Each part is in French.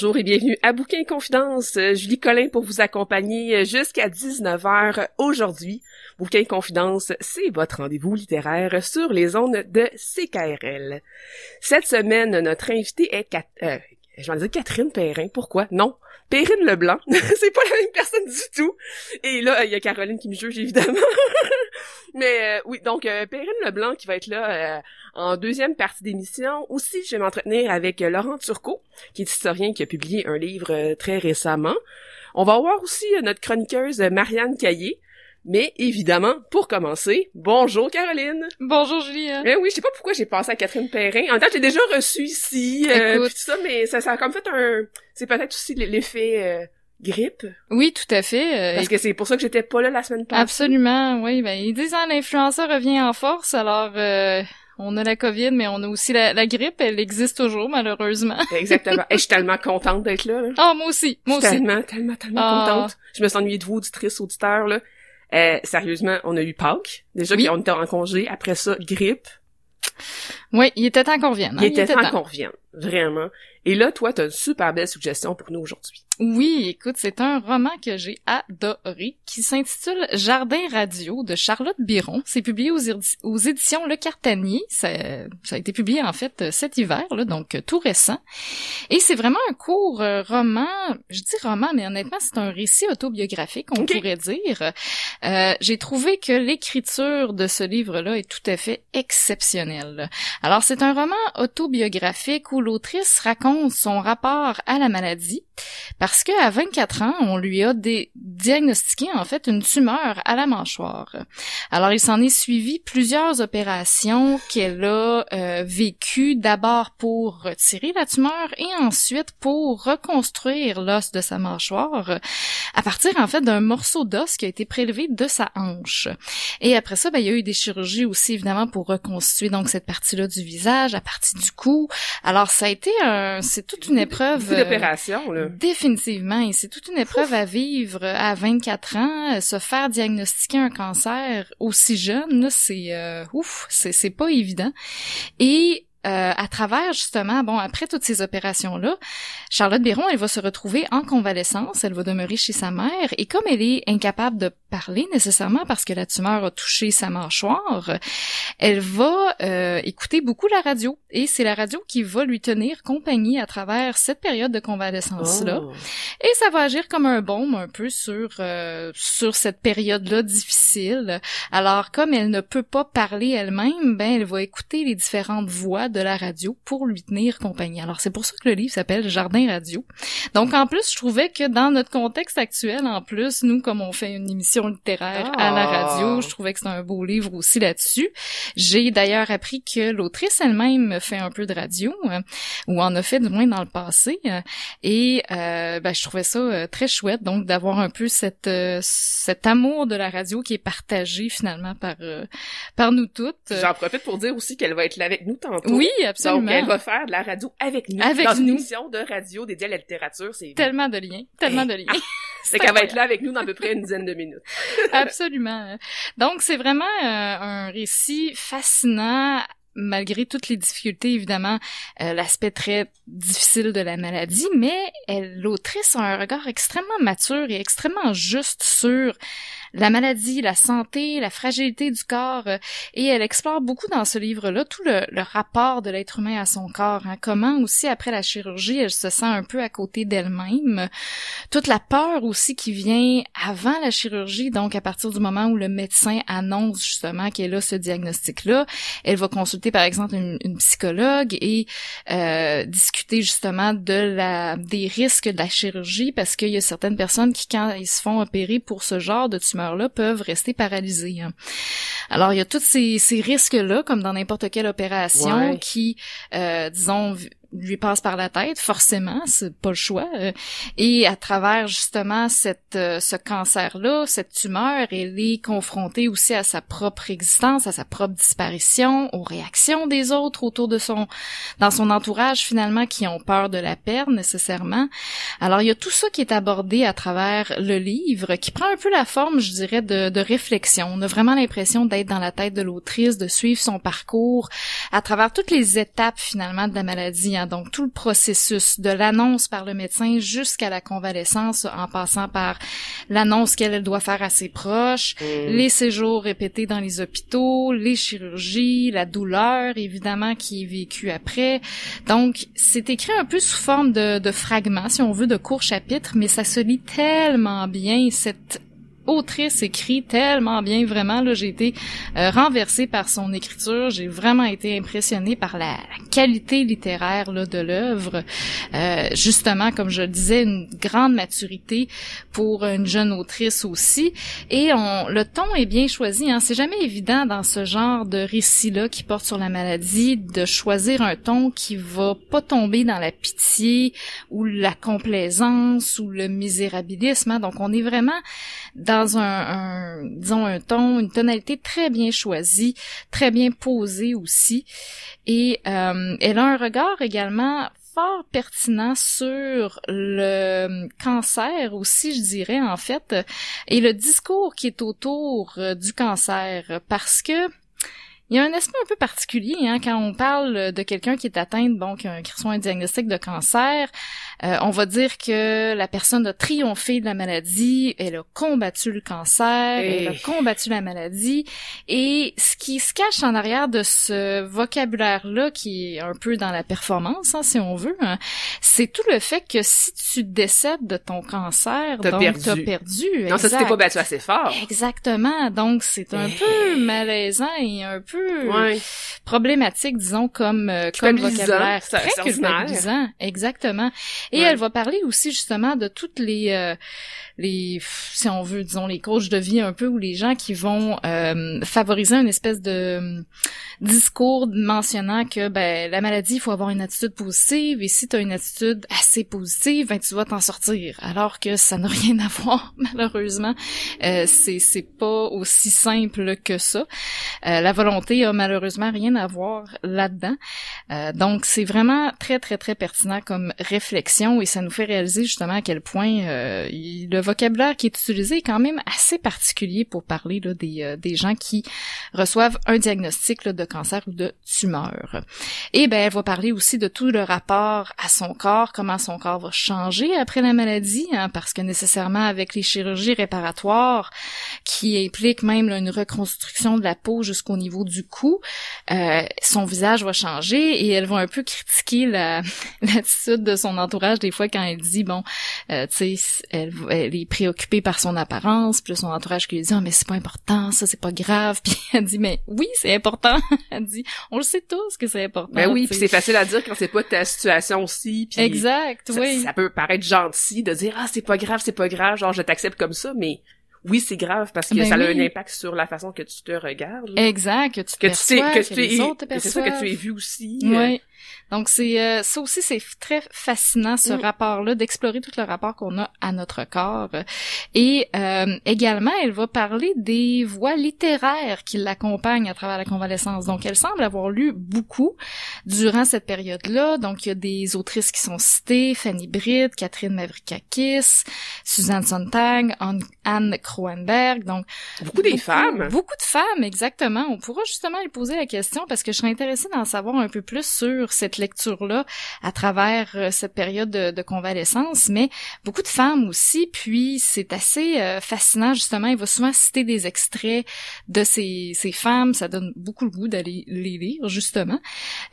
Bonjour et bienvenue à Bouquin Confidence. Euh, Julie Collin pour vous accompagner euh, jusqu'à 19h aujourd'hui. Bouquin Confidence, c'est votre rendez-vous littéraire sur les ondes de CKRL. Cette semaine, notre invité est Cat euh, je vais dire Catherine Perrin. Pourquoi? Non. Perrine Leblanc. c'est pas la même personne du tout. Et là, il y a Caroline qui me juge, évidemment. Mais oui, donc Perrine Leblanc qui va être là en deuxième partie d'émission. Aussi, je vais m'entretenir avec Laurent Turcot, qui est historien qui a publié un livre euh, très récemment. On va voir aussi euh, notre chroniqueuse euh, Marianne Caillé. Mais évidemment, pour commencer, bonjour Caroline. Bonjour Julie. Eh oui, je sais pas pourquoi j'ai pensé à Catherine Perrin. En même temps, j'ai déjà reçu ici, tout ça, mais ça, ça a comme fait un, c'est peut-être aussi l'effet grippe. Oui, tout à fait. Parce que c'est pour ça que j'étais pas là la semaine passée. Absolument, oui. Ben ils disent hein, l'influenceur revient en force, alors on a la COVID, mais on a aussi la, grippe. Elle existe toujours, malheureusement. Exactement. Et je suis tellement contente d'être là. Ah, moi aussi. Moi aussi. Tellement, tellement, tellement ah. contente. Je me suis ennuyée de vous, auditrices, auditeurs, là. Euh, sérieusement, on a eu Pâques. Déjà oui. qu'on était en congé. Après ça, grippe. Oui, il était temps qu'on revienne. Hein. Il, était temps, qu'on revienne. Vraiment. Et là, toi, tu as une super belle suggestion pour nous aujourd'hui. Oui, écoute, c'est un roman que j'ai adoré qui s'intitule Jardin radio de Charlotte Biron. C'est publié aux, éditions Le Cartanier. Ça, a été publié en fait cet hiver, là, donc tout récent. Et c'est vraiment un court euh, roman. Je dis roman, mais honnêtement, c'est un récit autobiographique, on pourrait dire. Euh, j'ai trouvé que l'écriture de ce livre-là est tout à fait exceptionnelle. Alors, c'est un roman autobiographique où l'autrice raconte son rapport à la maladie parce qu'à 24 ans, on lui a diagnostiqué en fait une tumeur à la mâchoire. Alors il s'en est suivi plusieurs opérations qu'elle a euh, vécues d'abord pour retirer la tumeur et ensuite pour reconstruire l'os de sa mâchoire à partir en fait d'un morceau d'os qui a été prélevé de sa hanche. Et après ça, ben, il y a eu des chirurgies aussi évidemment pour reconstituer donc cette partie-là du visage, à partir du cou. Alors ça a été un, c'est toute une épreuve. d'opération là. Définitivement, et c'est toute une épreuve à vivre à 24 ans, se faire diagnostiquer un cancer aussi jeune, c'est euh, ouf, c'est pas évident. Et euh, à travers justement, bon, après toutes ces opérations-là, Charlotte Béron, elle va se retrouver en convalescence, elle va demeurer chez sa mère, et comme elle est incapable de parler nécessairement parce que la tumeur a touché sa mâchoire, elle va euh, écouter beaucoup la radio, et c'est la radio qui va lui tenir compagnie à travers cette période de convalescence-là, oh. et ça va agir comme un baume un peu sur euh, sur cette période-là difficile. Alors, comme elle ne peut pas parler elle-même, ben elle va écouter les différentes voix de la radio pour lui tenir compagnie. Alors c'est pour ça que le livre s'appelle Jardin radio. Donc en plus, je trouvais que dans notre contexte actuel, en plus, nous comme on fait une émission littéraire à la radio, ah. je trouvais que c'est un beau livre aussi là-dessus. J'ai d'ailleurs appris que l'autrice elle-même fait un peu de radio euh, ou en a fait du moins dans le passé euh, et euh, ben, je trouvais ça très chouette donc d'avoir un peu cette cet amour de la radio qui est partagé finalement par par nous toutes. J'en profite pour dire aussi qu'elle va être là avec nous tantôt. Oui, absolument. Donc, elle va faire de la radio avec nous. Avec dans nous. une émission de radio dédiée à la littérature. C'est tellement de liens. Tellement de liens. c'est qu'elle va être là avec nous dans à peu près une dizaine de minutes. absolument. Donc, c'est vraiment euh, un récit fascinant malgré toutes les difficultés, évidemment, euh, l'aspect très difficile de la maladie, mais l'autrice a un regard extrêmement mature et extrêmement juste sur la maladie, la santé, la fragilité du corps, euh, et elle explore beaucoup dans ce livre-là tout le, rapport de l'être humain à son corps, hein, comment aussi après la chirurgie, elle se sent un peu à côté d'elle-même, toute la peur aussi qui vient avant la chirurgie, donc à partir du moment où le médecin annonce justement qu'elle a ce diagnostic-là, elle va consulter par exemple une, psychologue et euh, discuter justement de la des risques de la chirurgie parce qu'il y a certaines personnes qui quand ils se font opérer pour ce genre de peuvent rester paralysées. Hein. Alors il y a tous ces, ces risques-là comme dans n'importe quelle opération qui, euh, disons, lui passe par la tête, forcément, c'est pas le choix. Euh, et à travers justement cette euh, ce cancer-là, cette tumeur, elle est confrontée aussi à sa propre existence, à sa propre disparition, aux réactions des autres autour de son dans son entourage finalement qui ont peur de la perdre nécessairement. Alors il y a tout ça qui est abordé à travers le livre, qui prend un peu la forme, je dirais, de, de réflexion. On a vraiment l'impression d'être dans la tête de l'autrice, de suivre son parcours à travers toutes les étapes finalement de la maladie donc tout le processus de l'annonce par le médecin jusqu'à la convalescence en passant par l'annonce qu'elle doit faire à ses proches, mm. les séjours répétés dans les hôpitaux, les chirurgies, la douleur évidemment qui est vécue après. Donc c'est écrit un peu sous forme de, de fragments, si on veut, de courts chapitres, mais ça se lit tellement bien cette autrice écrit tellement bien, vraiment. Là, j'ai été euh, renversée par son écriture. J'ai vraiment été impressionnée par la, qualité littéraire là, de l'œuvre. Euh, justement, comme je le disais, une grande maturité pour une jeune autrice aussi. Et on, le ton est bien choisi. Hein. C'est jamais évident dans ce genre de récit-là qui porte sur la maladie de choisir un ton qui va pas tomber dans la pitié ou la complaisance ou le misérabilisme. Hein. Donc, on est vraiment dans un, disons un ton, une tonalité très bien choisie, très bien posée aussi. Et euh, elle a un regard également fort pertinent sur le cancer aussi, je dirais en fait, et le discours qui est autour euh, du cancer, parce que il y a un aspect un peu particulier hein, quand on parle de quelqu'un qui est atteint, bon, qui, reçoit un diagnostic de cancer. Euh, on va dire que la personne a triomphé de la maladie, elle a combattu le cancer, elle a combattu la maladie. Et ce qui se cache en arrière de ce vocabulaire-là, qui est un peu dans la performance, hein, si on veut, hein, c'est tout le fait que si tu décèdes de ton cancer, t'as donc perdu. t'as perdu. Non, ça c'était pas battu assez fort. Exactement. Donc c'est un peu malaisant et un peu problématique, disons, comme, euh, comme vocabulaire. Très culpabilisant, exactement. Et elle va parler aussi justement de toutes les euh, les si on veut disons les coachs de vie un peu ou les gens qui vont euh, favoriser une espèce de discours mentionnant que ben la maladie il faut avoir une attitude positive et si tu as une attitude assez positive ben tu vas t'en sortir. Alors que ça n'a rien à voir malheureusement. Euh, c'est c'est pas aussi simple que ça. Euh, la volonté a malheureusement rien à voir là-dedans. Euh, donc c'est vraiment très très très pertinent comme réflexion et ça nous fait réaliser justement à quel point euh, le vocabulaire qui est utilisé est quand même assez particulier pour parler là, des, euh, des gens qui reçoivent un diagnostic là, de cancer ou de tumeur. Et ben elle va parler aussi de tout le rapport à son corps, comment son corps va changer après la maladie, hein, parce que nécessairement avec les chirurgies réparatoires qui impliquent même une reconstruction de la peau jusqu'au niveau du cou, euh, son visage va changer et elle va un peu critiquer l'attitude de son entourage des fois quand elle dit bon, euh, tu sais, elle, elle est préoccupée par son apparence, puis son entourage qui lui dit oh, mais c'est pas important, ça c'est pas grave, puis elle dit mais oui c'est important, elle dit on le sait tous que c'est important. Ben oui, puis c'est facile à dire quand c'est pas ta situation aussi. Puis exact, oui. Ça peut paraître gentil de dire ah c'est pas grave, c'est pas grave, genre je t'accepte comme ça, mais oui, c'est grave parce que ben ça a un impact sur la façon que tu te regardes. Exact, que tu te que tu sais, que, tu es, c'est ça que tu es vu aussi. Oui. Donc c'est euh, ça aussi c'est très fascinant ce Mm. rapport-là d'explorer tout le rapport qu'on a à notre corps. Et euh, également elle va parler des voies littéraires qui l'accompagnent à travers la convalescence. Donc elle semble avoir lu beaucoup durant cette période-là. Donc il y a des autrices qui sont citées Fanny Britt, Catherine Mavrikakis, Suzanne Sontag, Anne- Kroenberg. Donc Beaucoup des femmes. Beaucoup de femmes, exactement. On pourra justement lui poser la question parce que je serais intéressée d'en savoir un peu plus sur cette lecture-là à travers euh, cette période de, de convalescence, mais beaucoup de femmes aussi. Puis c'est assez euh, fascinant justement. Il va souvent citer des extraits de ces, ces femmes. Ça donne beaucoup le goût d'aller les lire justement.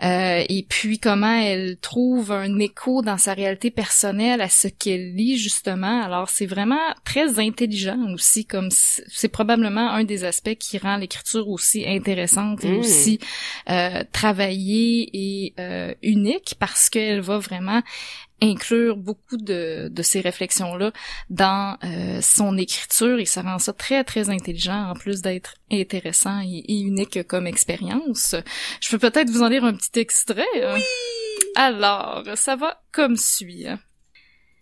Euh, et puis comment elle trouve un écho dans sa réalité personnelle à ce qu'elle lit justement. Alors c'est vraiment très intelligent aussi, comme c'est probablement un des aspects qui rend l'écriture aussi intéressante et Mm. aussi euh, travaillée et euh, unique parce qu'elle va vraiment inclure beaucoup de, de ces réflexions-là dans euh, son écriture et ça rend ça très très intelligent en plus d'être intéressant et, et unique comme expérience. Je peux peut-être vous en lire un petit extrait. hein? Alors, ça va comme suit.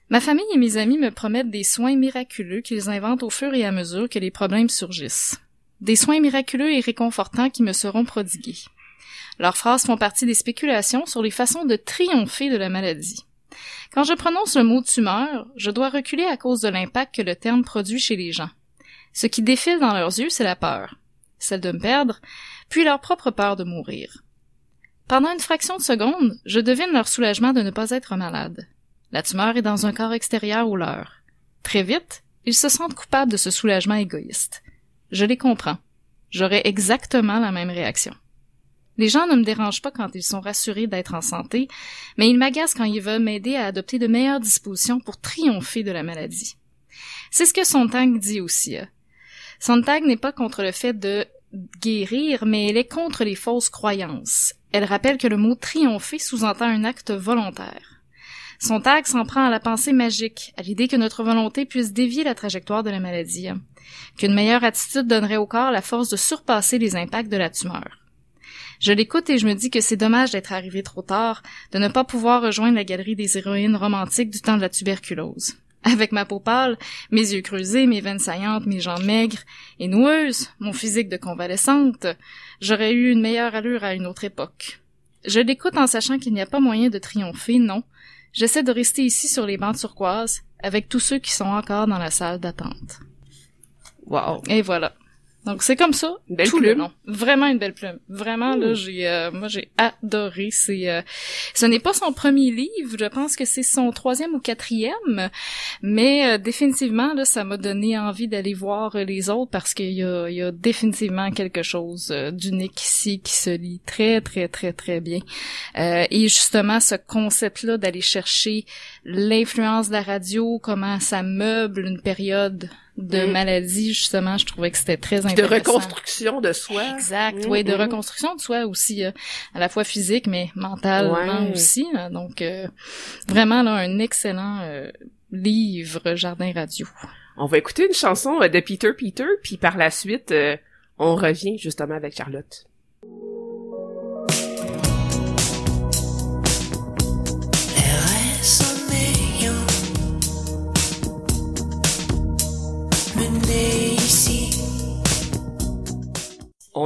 Ma famille et mes amis me promettent des soins miraculeux qu'ils inventent au fur et à mesure que les problèmes surgissent. Des soins miraculeux et réconfortants qui me seront prodigués. Leurs phrases font partie des spéculations sur les façons de triompher de la maladie. Quand je prononce le mot tumeur, je dois reculer à cause de l'impact que le terme produit chez les gens. Ce qui défile dans leurs yeux, c'est la peur. Celle de me perdre, puis leur propre peur de mourir. Pendant une fraction de seconde, je devine leur soulagement de ne pas être malade. La tumeur est dans un corps extérieur au leur. Très vite, ils se sentent coupables de ce soulagement égoïste. Je les comprends. J'aurais exactement la même réaction. Les gens ne me dérangent pas quand ils sont rassurés d'être en santé, mais ils m'agacent quand ils veulent m'aider à adopter de meilleures dispositions pour triompher de la maladie. C'est ce que Sontag dit aussi. hein. Sontag n'est pas contre le fait de guérir, mais elle est contre les fausses croyances. Elle rappelle que le mot triompher sous-entend un acte volontaire. Sontag s'en prend à la pensée magique, à l'idée que notre volonté puisse dévier la trajectoire de la maladie, qu'une meilleure attitude donnerait au corps la force de surpasser les impacts de la tumeur. Je l'écoute et je me dis que c'est dommage d'être arrivé trop tard, de ne pas pouvoir rejoindre la galerie des héroïnes romantiques du temps de la tuberculose. Avec ma peau pâle, mes yeux creusés, mes veines saillantes, mes jambes maigres et noueuses, mon physique de convalescente, j'aurais eu une meilleure allure à une autre époque. Je l'écoute en sachant qu'il n'y a pas moyen de triompher, non. J'essaie de rester ici sur les bancs turquoises, avec tous ceux qui sont encore dans la salle d'attente. Wow. Et voilà. Donc c'est comme ça belle tout le plume. long. Vraiment une belle plume. Vraiment là, j'ai euh, moi j'ai adoré. C'est euh, ce n'est pas son premier livre, je pense que c'est son troisième ou quatrième, mais euh, définitivement là, ça m'a donné envie d'aller voir euh, les autres parce qu'il y a il y a définitivement quelque chose euh, d'unique ici qui se lit très très très très bien. Euh, et justement ce concept là d'aller chercher l'influence de la radio, comment ça meuble une période de Mm. maladie justement, je trouvais que c'était très Puis de intéressant. reconstruction de soi. Exact, Mm, oui, de mm. reconstruction de soi aussi, euh, à la fois physique, mais mentalement Ouais. aussi. là. donc, euh, vraiment, là, un excellent euh, livre Jardin Radio. On va écouter une chanson de Peter Peter, puis par la suite, euh, on revient justement avec Charlotte.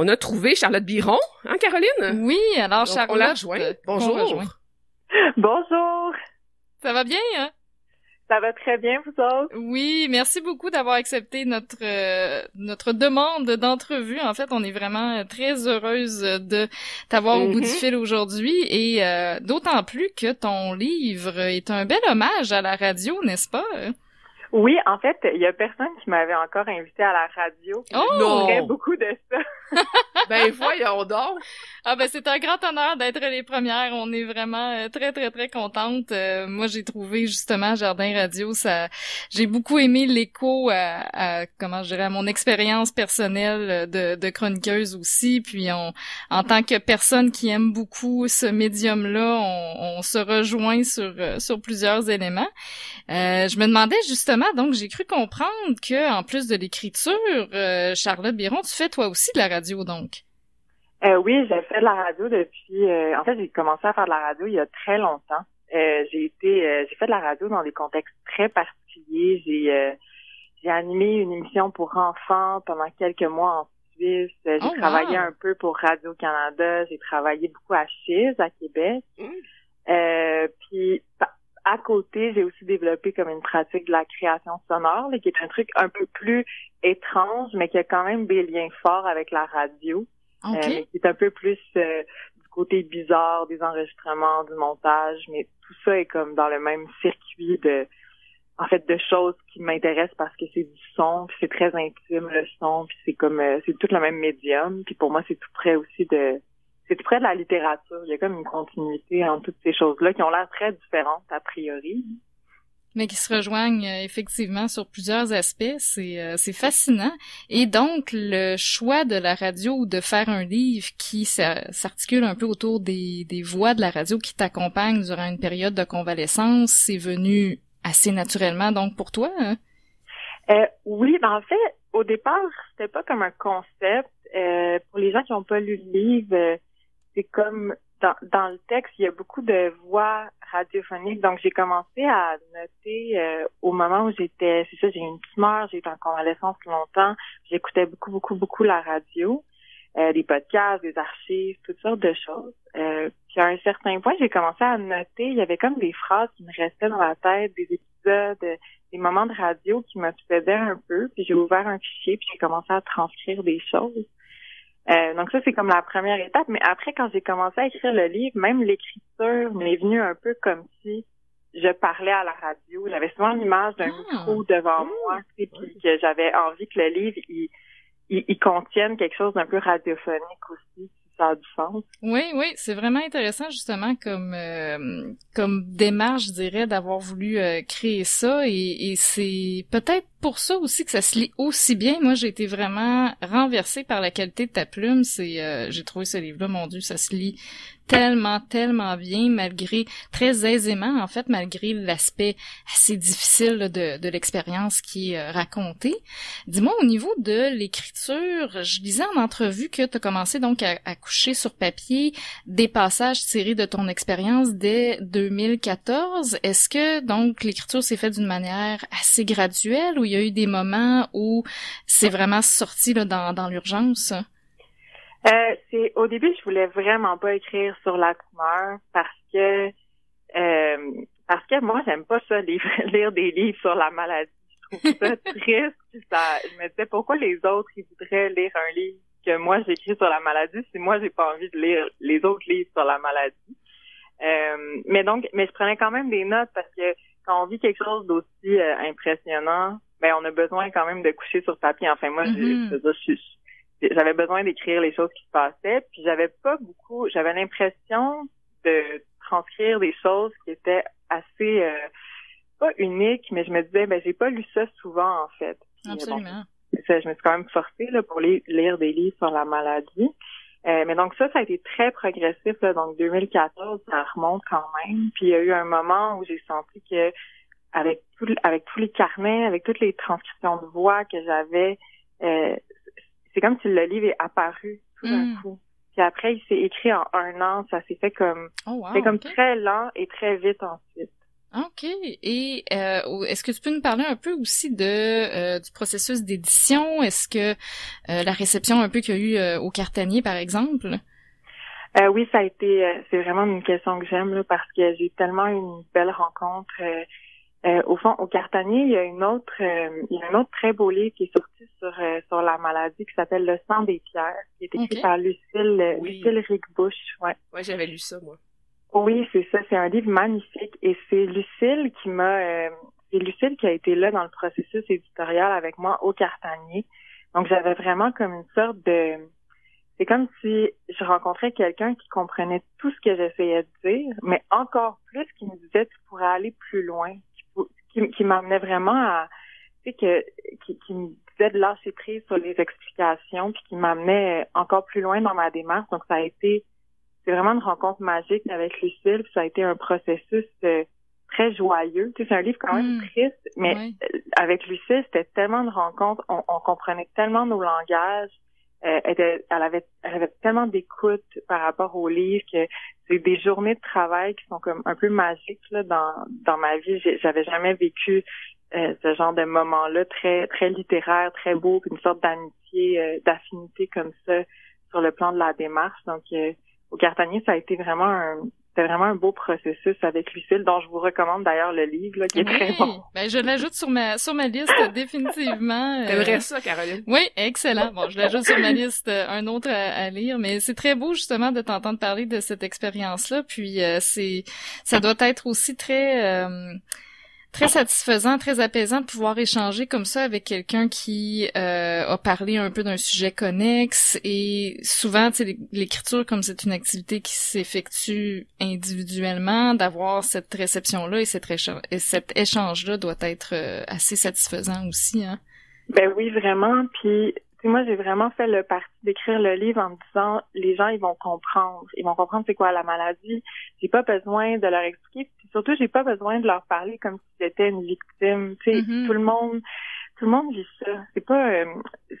On a trouvé Charlotte Biron, hein Caroline? Oui, alors Donc, Charlotte. on la rejoint. euh, Bonjour. rejoint. Bonjour, Ça va bien, hein? ça va très bien vous autres? Oui, merci beaucoup d'avoir accepté notre euh, notre demande d'entrevue. En fait, on est vraiment euh, très heureuse de t'avoir au bout du fil aujourd'hui et euh, d'autant plus que ton livre est un bel hommage à la radio, n'est-ce pas? Oui, en fait, il y a personne qui m'avait encore invité à la radio. Oh! Beaucoup de ça. Ben voyons donc. Ah ben c'est un grand honneur d'être les premières. On est vraiment euh, très très très contente. Euh, moi j'ai trouvé justement Jardin Radio, ça, j'ai beaucoup aimé l'écho à, à, comment je dirais à mon expérience personnelle de, de chroniqueuse aussi. Puis on, en tant que personne qui aime beaucoup ce médium-là, on, on se rejoint sur euh, sur plusieurs éléments. Euh, je me demandais justement, donc j'ai cru comprendre que en plus de l'écriture, euh, Charlotte Biron, tu fais toi aussi de la radio donc? Euh, oui, j'ai fait de la radio depuis. Euh, en fait, j'ai commencé à faire de la radio il y a très longtemps. Euh, j'ai été, j'ai fait de la radio dans des contextes très particuliers. J'ai j'ai animé une émission pour enfants pendant quelques mois en Suisse. J'ai Oh, travaillé wow. un peu pour Radio Canada. J'ai travaillé beaucoup à Chiz à Québec. Mm. Euh, puis à côté, j'ai aussi développé comme une pratique de la création sonore, là, qui est un truc un peu plus étrange, mais qui a quand même des liens forts avec la radio. Euh, mais qui est un peu plus euh, du côté bizarre des enregistrements, du montage, mais tout ça est comme dans le même circuit de en fait de choses qui m'intéressent parce que c'est du son, puis c'est très intime le son, puis c'est comme euh, c'est tout le même médium, puis pour moi c'est tout près aussi de c'est tout près de la littérature, il y a comme une continuité entre toutes ces choses-là qui ont l'air très différentes a priori. Mais qui se rejoignent euh, effectivement sur plusieurs aspects. C'est euh, fascinant. Et donc, le choix de la radio ou de faire un livre qui s'a- s'articule un peu autour des, des voix de la radio qui t'accompagnent durant une période de convalescence, c'est venu assez naturellement donc pour toi. hein? Euh, oui, ben en fait, au départ, c'était pas comme un concept. Euh, pour les gens qui n'ont pas lu le livre, euh, c'est comme dans, dans le texte, il y a beaucoup de voix radiophoniques. Donc, j'ai commencé à noter euh, au moment où j'étais, c'est ça, j'ai eu une tumeur, j'ai été en convalescence longtemps. J'écoutais beaucoup, beaucoup, beaucoup la radio, euh, des podcasts, des archives, toutes sortes de choses. Euh, puis à un certain point, j'ai commencé à noter. Il y avait comme des phrases qui me restaient dans la tête, des épisodes, euh, des moments de radio qui m'obsédaient un peu. Puis j'ai ouvert un fichier, puis j'ai commencé à transcrire des choses. Euh, donc ça, c'est comme la première étape. Mais après, quand j'ai commencé à écrire le livre, même l'écriture m'est venue un peu comme si je parlais à la radio. J'avais souvent l'image d'un Ah. micro devant moi, tu sais, puis que j'avais envie que le livre, il, il, il contienne quelque chose d'un peu radiophonique aussi, si ça a du sens. Oui, oui, c'est vraiment intéressant justement comme euh, comme démarche, je dirais, d'avoir voulu euh, créer ça et, et c'est peut-être pour ça aussi que ça se lit aussi bien. Moi, j'ai été vraiment renversée par la qualité de ta plume. C'est, euh, j'ai trouvé ce livre-là, mon Dieu, ça se lit tellement, tellement bien, malgré très aisément, en fait, malgré l'aspect assez difficile de, l'expérience qui est euh, racontée. Dis-moi, au niveau de l'écriture, je lisais en entrevue que tu as commencé donc à, coucher sur papier des passages tirés de ton expérience dès 2014. Est-ce que donc l'écriture s'est faite d'une manière assez graduelle il y a eu des moments où c'est vraiment sorti là, dans, dans l'urgence? Euh, c'est au début, je voulais vraiment pas écrire sur la tumeur parce que euh, parce que moi, j'aime pas ça lire, lire des livres sur la maladie. Je trouve ça triste. puis Ça, je me disais pourquoi les autres ils voudraient lire un livre que moi j'écris sur la maladie si moi j'ai pas envie de lire les autres livres sur la maladie? Euh, mais donc, mais je prenais quand même des notes parce que quand on vit quelque chose d'aussi euh, impressionnant, ben on a besoin quand même de coucher sur papier. Enfin moi, je je suis j'avais besoin d'écrire les choses qui se passaient, puis j'avais pas beaucoup, j'avais l'impression de transcrire des choses qui étaient assez euh, pas uniques, mais je me disais ben j'ai pas lu ça souvent en fait. Puis, bon, Absolument. c'est ça, je me suis quand même forcée là, pour li- lire des livres sur la maladie. Euh, mais donc ça, ça a été très progressif. Là, donc 2014, ça remonte quand même. Puis il y a eu un moment où j'ai senti que avec tout, avec tous les carnets, avec toutes les transcriptions de voix que j'avais, euh, c'est comme si le livre est apparu tout d'un Mm. coup. Puis après, il s'est écrit en un an. Ça s'est fait comme, Oh wow. comme très lent et très vite ensuite. OK. Et euh, est-ce que tu peux nous parler un peu aussi de euh, du processus d'édition? Est-ce que euh, la réception un peu qu'il y a eu euh, au Cartanier, par exemple? Euh, oui, ça a été, euh, c'est vraiment une question que j'aime là, parce que j'ai tellement une belle rencontre. Euh, au fond, au Cartanier, il y a une autre, euh, il y a un autre très beau livre qui est sorti sur euh, sur la maladie qui s'appelle Le sang des pierres, qui est écrit par Lucille euh, Oui. Lucille Rigbush. Ouais. Ouais, j'avais lu ça, moi. Oui, c'est ça. C'est un livre magnifique et c'est Lucille qui m'a, euh, c'est Lucille qui a été là dans le processus éditorial avec moi au Cartanier. Donc j'avais vraiment comme une sorte de, c'est comme si je rencontrais quelqu'un qui comprenait tout ce que j'essayais de dire, mais encore plus qui me disait tu pourrais aller plus loin, qui, qui, m'amenait vraiment à, tu sais que, qui, qui me disait de lâcher prise sur les explications, puis qui m'amenait encore plus loin dans ma démarche. Donc ça a été c'est vraiment une rencontre magique avec Lucille. puis Ça a été un processus euh, très joyeux. Tu sais, c'est un livre quand même Mm. triste, mais avec Lucille, c'était tellement de rencontres. On, on comprenait tellement nos langages. Euh, elle, avait, elle avait tellement d'écoute par rapport au livre que c'est des journées de travail qui sont comme un peu magiques là, dans, dans ma vie. J'avais jamais vécu euh, ce genre de moment-là très très littéraire, très beau, une sorte d'amitié, euh, d'affinité comme ça sur le plan de la démarche. Donc au Cartanier, ça a été vraiment un, c'est vraiment un beau processus avec Lucille, dont je vous recommande d'ailleurs le livre, là, qui est très bon. Ben, je l'ajoute sur ma, sur ma liste, définitivement. T'aimerais euh... ça, Caroline? Oui, excellent. Bon, je l'ajoute sur ma liste, euh, un autre à, lire, mais c'est très beau, justement, de t'entendre parler de cette expérience-là, puis euh, c'est, ça doit être aussi très, euh, très satisfaisant, très apaisant de pouvoir échanger comme ça avec quelqu'un qui euh, a parlé un peu d'un sujet connexe et souvent, tu sais, l'écriture comme c'est une activité qui s'effectue individuellement, d'avoir cette réception-là et, et cet échange-là doit être euh, assez satisfaisant aussi, hein. Ben oui, vraiment. Puis moi, j'ai vraiment fait le parti d'écrire le livre en me disant, les gens, ils vont comprendre. Ils vont comprendre c'est quoi la maladie. J'ai pas besoin de leur expliquer. Puis surtout, j'ai pas besoin de leur parler comme si c'était une victime. Tu sais, mm-hmm. tout le monde, tout le monde vit ça. C'est pas, euh,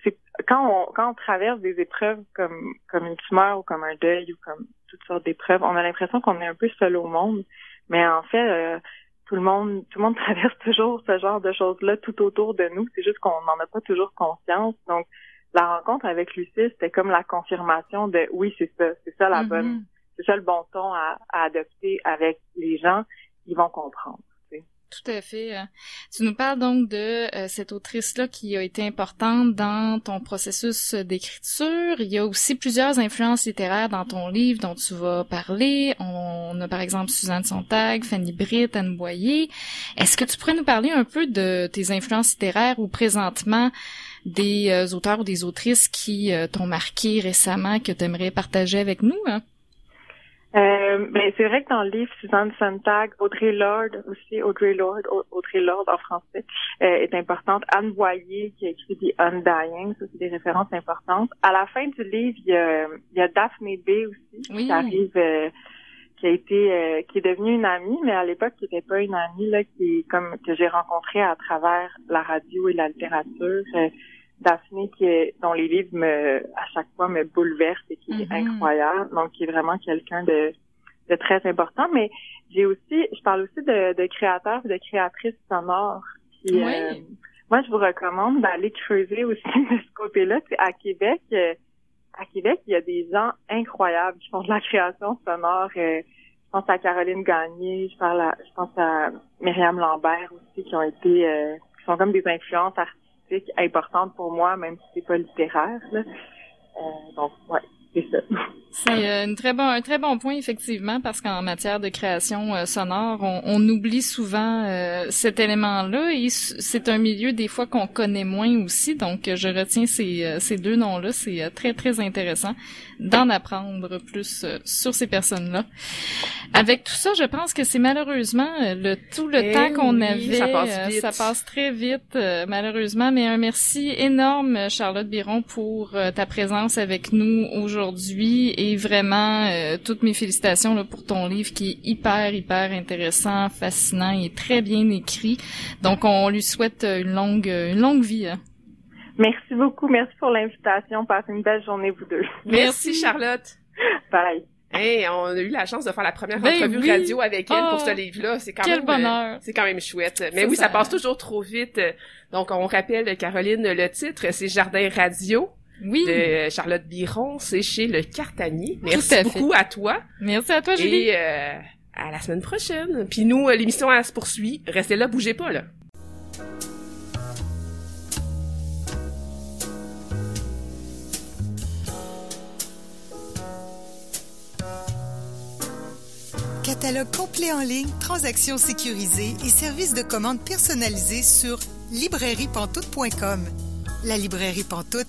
c'est quand on quand on traverse des épreuves comme comme une tumeur ou comme un deuil ou comme toutes sortes d'épreuves, on a l'impression qu'on est un peu seul au monde. Mais en fait, euh, tout le monde tout le monde traverse toujours ce genre de choses-là tout autour de nous. C'est juste qu'on n'en a pas toujours conscience. Donc la rencontre avec Lucie, c'était comme la confirmation de oui, c'est ça, c'est ça la bonne, mm-hmm. c'est ça le bon ton à, adopter avec les gens, ils vont comprendre. Tout à fait. Hein. Tu nous parles donc de euh, cette autrice-là qui a été importante dans ton processus d'écriture. Il y a aussi plusieurs influences littéraires dans ton livre dont tu vas parler. On a par exemple Suzanne Sontag, Fanny Britt, Anne Boyer. Est-ce que tu pourrais nous parler un peu de tes influences littéraires ou présentement des euh, auteurs ou des autrices qui euh, t'ont marqué récemment que tu aimerais partager avec nous? Hein? Euh, ben, c'est vrai que dans le livre, Suzanne Sontag, Audrey Lord aussi, Audrey Lord, Audrey Lord en français, est importante. Anne Boyer qui a écrit The Undying, ça c'est des références importantes. À la fin du livre, il y a, il y a Daphne B aussi qui arrive, qui a été, qui est devenue une amie, mais à l'époque qui n'était pas une amie là, qui comme que j'ai rencontrée à travers la radio et la littérature. Daphné qui est dont les livres me à chaque fois me bouleversent et qui est mm-hmm. incroyable. Donc qui est vraiment quelqu'un de de très important. Mais j'ai aussi je parle aussi de, de créateurs et de créatrices sonores. Puis euh, moi je vous recommande d'aller creuser aussi de ce côté-là. À Québec euh, à Québec il y a des gens incroyables qui font de la création sonore. Euh, je pense à Caroline Gagné je parle je pense à Myriam Lambert aussi qui ont été qui sont comme des influences artistiques importante pour moi, même si c'est pas littéraire. Là. Euh, donc, ouais, c'est ça. C'est euh, une très bon, un très bon point, effectivement, parce qu'en matière de création euh, sonore, on, on, oublie souvent euh, cet élément-là et c'est un milieu des fois qu'on connaît moins aussi. Donc, je retiens ces, ces deux noms-là. C'est très, très intéressant d'en apprendre plus sur ces personnes-là. Avec tout ça, je pense que c'est malheureusement le tout le eh temps qu'on avait. Ça passe, ça passe très vite, malheureusement. Mais un merci énorme, Charlotte Biron, pour ta présence avec nous aujourd'hui et vraiment euh, toutes mes félicitations là, pour ton livre qui est hyper hyper intéressant, fascinant et très bien écrit. Donc on lui souhaite une longue une longue vie. Hein. Merci beaucoup, merci pour l'invitation. Passez une belle journée vous deux. Merci, Charlotte. Bye. Hey, on a eu la chance de faire la première ben entrevue radio avec elle pour ce oh, livre-là. C'est quand quel même, bonheur. c'est quand même chouette. Mais oui, ça passe toujours trop vite. Donc, on rappelle, Caroline, le titre, c'est Jardin Radio oui. de Charlotte Biron, c'est chez le Cartanier. Merci beaucoup à toi. Merci à toi, Julie. Et euh, à la semaine prochaine. Puis nous, euh, l'émission elle se poursuit. Restez là, bougez pas là. Catalogue complet en ligne, transactions sécurisées et services de commande personnalisés sur librairiepantoute.com. La librairie Pantoute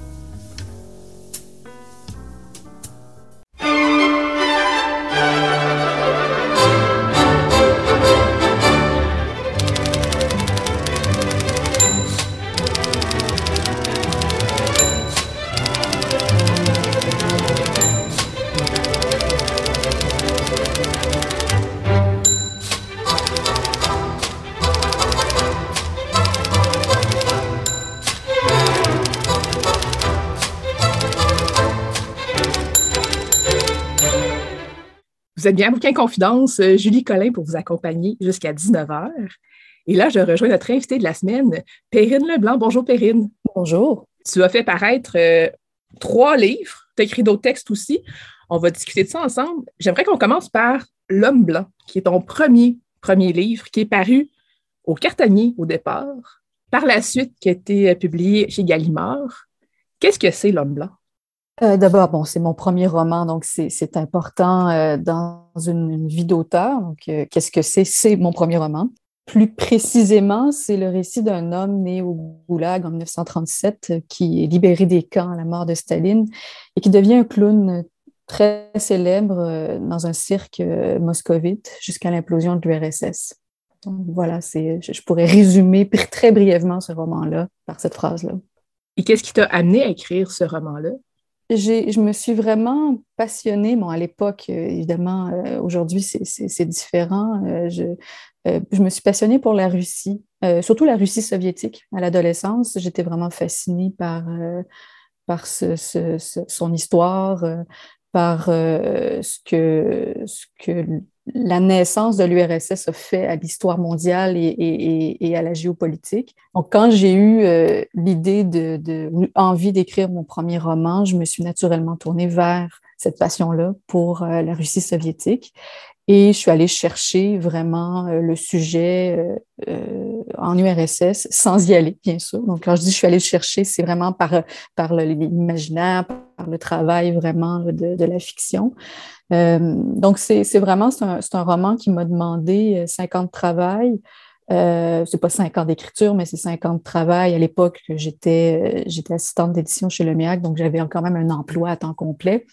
Vous êtes bien à Bouquin Confidence, euh, Julie Collin pour vous accompagner jusqu'à 19h. Et là, je rejoins notre invitée de la semaine, Perrine Leblanc. Bonjour Perrine. Bonjour. Tu as fait paraître euh, trois livres, tu as écrit d'autres textes aussi. On va discuter de ça ensemble. J'aimerais qu'on commence par L'homme blanc, qui est ton premier, premier livre, qui est paru au Cartanier au départ, par la suite qui a été publié chez Gallimard. Qu'est-ce que c'est L'homme blanc? Euh, d'abord, bon, c'est mon premier roman, donc c'est important euh, dans une, vie d'auteur. Euh, qu'est-ce que c'est? C'est mon premier roman. Plus précisément, c'est le récit d'un homme né au Goulag en 1937 qui est libéré des camps à la mort de Staline et qui devient un clown très célèbre dans un cirque moscovite jusqu'à l'implosion de l'URSS. Donc voilà, c'est, je pourrais résumer très brièvement ce roman-là par cette phrase-là. Et qu'est-ce qui t'a amené à écrire ce roman-là? Je me suis vraiment passionnée. Bon, à l'époque, euh, évidemment, euh, aujourd'hui, c'est différent. Euh, je, je, me suis passionnée pour la Russie, surtout la Russie soviétique. À l'adolescence, j'étais vraiment fascinée par, par son histoire, par ce, que, ce que la naissance de l'URSS a fait à l'histoire mondiale et, à la géopolitique. Donc, quand j'ai eu euh, l'idée de, de, envie d'écrire mon premier roman, je me suis naturellement tournée vers cette passion-là pour euh, la Russie soviétique. Et je suis allée chercher vraiment euh, le sujet en URSS sans y aller, bien sûr. Donc, quand je dis je suis allée chercher, c'est vraiment par, par l'imaginaire, par le travail vraiment de, la fiction. Euh, donc, c'est vraiment, c'est un, un, roman qui m'a demandé cinq ans de travail. Euh, c'est pas cinq ans d'écriture, mais c'est cinq ans de travail. À l'époque, j'étais, j'étais assistante d'édition chez Le Miac, donc j'avais quand même un emploi à temps complet.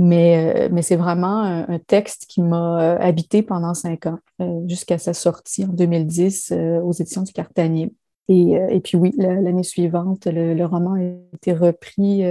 Mais, euh, mais c'est vraiment un, texte qui m'a euh, habité pendant cinq ans, jusqu'à sa sortie en 2010 aux éditions du Cartanier. Et, et puis oui, l'année suivante, le, roman a été repris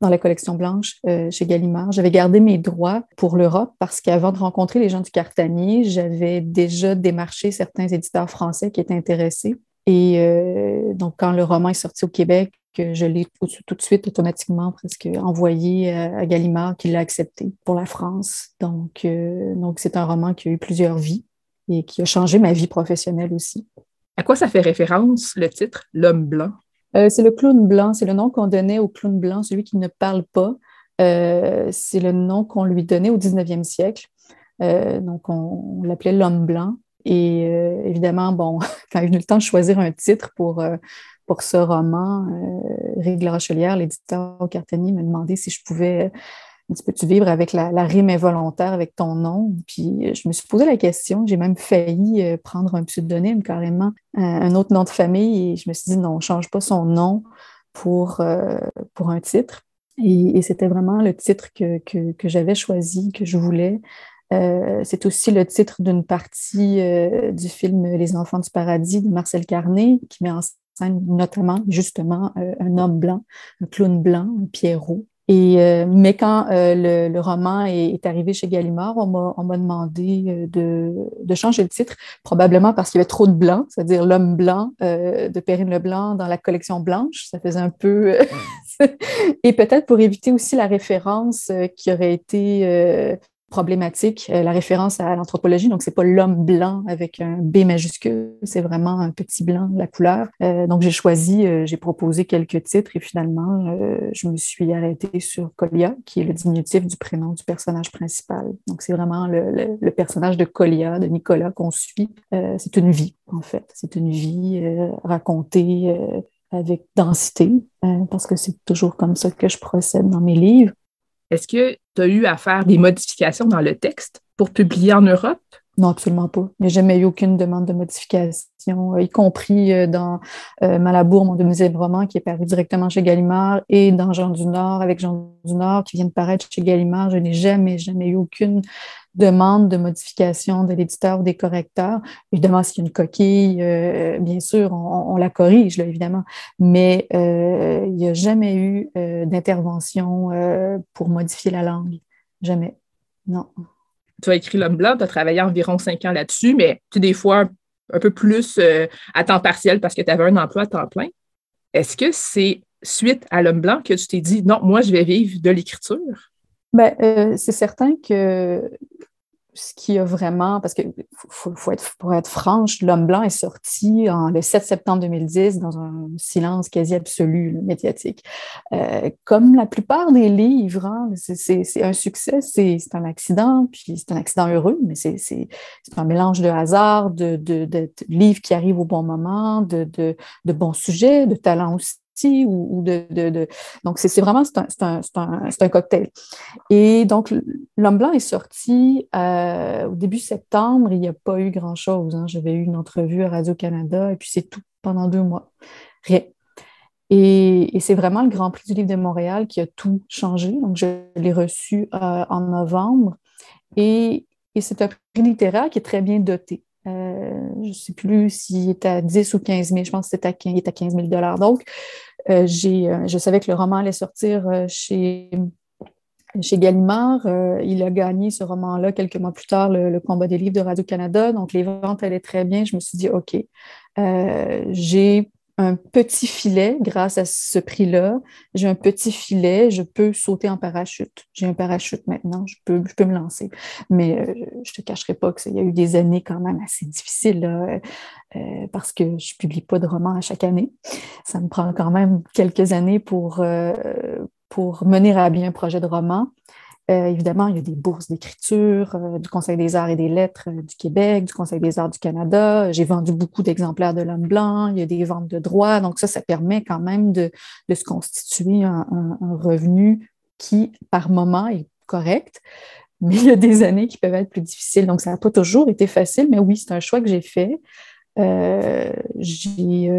dans la collection blanche euh, chez Gallimard. J'avais gardé mes droits pour l'Europe parce qu'avant de rencontrer les gens du Cartanier, j'avais déjà démarché certains éditeurs français qui étaient intéressés. Et euh, donc, quand le roman est sorti au Québec, je l'ai tout, de suite automatiquement presque envoyé à, Gallimard qui l'a accepté pour la France. Donc, euh, donc c'est un roman qui a eu plusieurs vies et qui a changé ma vie professionnelle aussi. À quoi ça fait référence, le titre L'homme blanc? Euh, c'est le clown blanc, c'est le nom qu'on donnait au clown blanc, celui qui ne parle pas. Euh, c'est le nom qu'on lui donnait au 19e siècle. Euh, donc, on, l'appelait l'homme blanc. Et évidemment, bon, quand il est venu le temps de choisir un titre pour, pour ce roman, Rigue Rochelière, l'éditeur au Cartanier, m'a demandé si je pouvais peux-tu vivre avec la, rime involontaire avec ton nom? Puis euh, je me suis posé la question, j'ai même failli euh, prendre un pseudonyme carrément, un autre nom de famille, et je me suis dit non, on change pas son nom pour, euh, pour un titre. Et, c'était vraiment le titre que, que, j'avais choisi, que je voulais. c'est aussi le titre d'une partie du film Les Enfants du Paradis de Marcel Carnet, qui met en scène notamment justement un homme blanc, un clown blanc, un Pierrot, et, euh, mais quand euh, le, roman est, arrivé chez Gallimard, on m'a demandé euh, de, de, changer le titre, probablement parce qu'il y avait trop de blanc, c'est-à-dire l'homme blanc de Perrine Leblanc dans la collection blanche. Ça faisait un peu... et peut-être pour éviter aussi la référence qui aurait été problématique, euh, la référence à l'anthropologie. Donc, c'est pas l'homme blanc avec un B majuscule, c'est vraiment un petit blanc, la couleur. Euh, donc, j'ai choisi, euh, j'ai proposé quelques titres et finalement, je me suis arrêtée sur Colia, qui est le diminutif du prénom du personnage principal. Donc, c'est vraiment le, le, personnage de Colia, de Nicolas, qu'on suit. c'est une vie, en fait. C'est une vie racontée avec densité, parce que c'est toujours comme ça que je procède dans mes livres. Est-ce que tu as eu à faire des modifications dans le texte pour publier en Europe? Non, absolument pas. Il n'y a jamais eu aucune demande de modification, euh, y compris euh, dans euh, Malabour, mon deuxième roman qui est paru directement chez Gallimard, et dans Jean du Nord, avec Jean du Nord qui vient de paraître chez Gallimard. Je n'ai jamais, jamais eu aucune demande de modification de l'éditeur ou des correcteurs. Évidemment, s'il y a une coquille, bien sûr, on, la corrige, là, évidemment, mais il n'y a jamais eu d'intervention pour modifier la langue. Jamais. Non. Tu as écrit L'homme blanc, tu as travaillé environ cinq ans là-dessus, mais tu des fois un peu plus à temps partiel parce que tu avais un emploi à temps plein. Est-ce que c'est suite à L'homme blanc que tu t'es dit, non, moi, je vais vivre de l'écriture? Ben, c'est certain que ce qui a vraiment, parce que faut, être, pour être franche, L'Homme blanc est sorti en, le 7 septembre 2010 dans un silence quasi absolu médiatique. Euh, comme la plupart des livres, hein, c'est un succès, c'est un accident, puis c'est un accident heureux, mais c'est un mélange de hasard, de, de, de, livres qui arrivent au bon moment, de, de bons sujets, de talents aussi ou, de, Donc, c'est vraiment, un, un, cocktail. Et donc, L'Homme blanc est sorti euh, au début septembre. Il n'y a pas eu grand-chose. Hein. J'avais eu une entrevue à Radio-Canada et puis c'est tout pendant deux mois. Rien. Et, c'est vraiment le Grand Prix du livre de Montréal qui a tout changé. Donc, je l'ai reçu euh, en novembre. Et, c'est un prix littéraire qui est très bien doté. Euh, je ne sais plus s'il est à 10 ou 15 000. Je pense que c'est à 15 000 Donc, euh, euh, je savais que le roman allait sortir chez, chez Gallimard. il a gagné ce roman-là quelques mois plus tard, le, combat des livres de Radio-Canada. Donc, les ventes allaient très bien. Je me suis dit, OK, j'ai un petit filet grâce à ce prix-là. J'ai un petit filet, je peux sauter en parachute. J'ai un parachute maintenant, je peux, je peux me lancer. Mais euh, je ne te cacherai pas qu'il y a eu des années quand même assez difficiles euh, parce que je ne publie pas de romans à chaque année. Ça me prend quand même quelques années pour, euh, pour mener à bien un projet de roman. Euh, évidemment, il y a des bourses d'écriture euh, du Conseil des arts et des lettres euh, du Québec, du Conseil des arts du Canada. J'ai vendu beaucoup d'exemplaires de l'homme blanc. Il y a des ventes de droits. Donc ça, ça permet quand même de, se constituer un, un, revenu qui, par moment, est correct. Mais il y a des années qui peuvent être plus difficiles. Donc ça n'a pas toujours été facile, mais oui, c'est un choix que j'ai fait. j'ai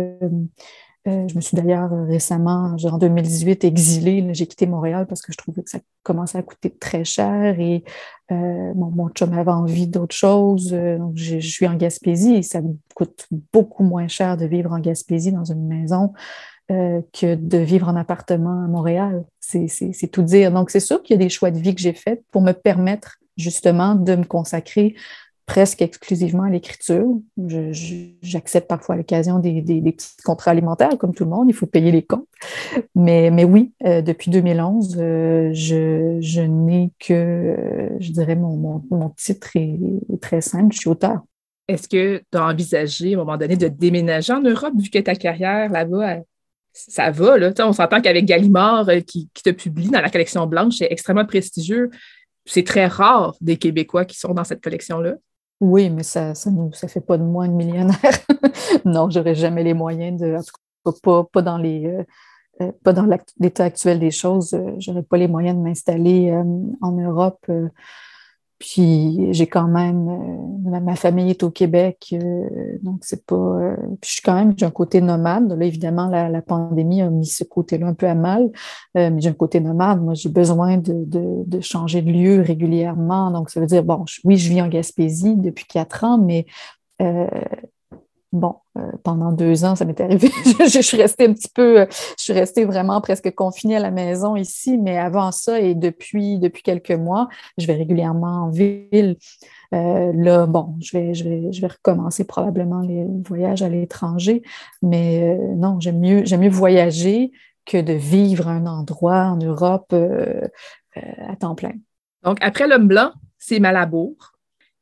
je me suis d'ailleurs euh, récemment, en 2018, exilée. J'ai quitté Montréal parce que je trouvais que ça commençait à coûter très cher et euh, mon, chum avait envie d'autre chose. donc, je, suis en Gaspésie et ça me coûte beaucoup moins cher de vivre en Gaspésie dans une maison que de vivre en appartement à Montréal. C'est tout dire. Donc, c'est sûr qu'il y a des choix de vie que j'ai faits pour me permettre justement de me consacrer presque exclusivement à l'écriture. J'accepte parfois à l'occasion des, petits contrats alimentaires, comme tout le monde, il faut payer les comptes. Mais, oui, euh, depuis 2011, euh, je, n'ai que, euh, je dirais, mon, mon, titre est, très simple, je suis auteur. Est-ce que tu as envisagé à un moment donné de déménager en Europe, vu que ta carrière là-bas, ça va, là? on s'entend qu'avec Gallimard, qui, qui te publie dans la collection blanche, c'est extrêmement prestigieux. C'est très rare des Québécois qui sont dans cette collection-là. Oui, mais ça ne ça, fait pas de moi une millionnaire. non, j'aurais jamais les moyens de, en tout cas pas, pas dans les euh, euh, pas dans l'état actuel des choses, euh, j'aurais pas les moyens de m'installer en Europe puis j'ai quand même, euh, ma famille est au Québec, euh, donc c'est pas. Euh, puis je suis quand même, j'ai un côté nomade. Là, évidemment, la, la pandémie a mis ce côté-là un peu à mal, mais j'ai un côté nomade. Moi, j'ai besoin de, de, de, changer de lieu régulièrement. Donc, ça veut dire, bon, oui, je vis en Gaspésie depuis quatre ans, mais bon, euh, pendant deux ans, ça m'est arrivé. je, suis restée un petit peu, euh, je suis restée vraiment presque confinée à la maison ici, mais avant ça et depuis, depuis quelques mois, je vais régulièrement en ville. Euh, là, bon, je vais, je, vais, je vais recommencer probablement les voyages à l'étranger, mais non, j'aime mieux, j'aime mieux voyager que de vivre un endroit en Europe à temps plein. Donc, après l'homme blanc, c'est Malabour.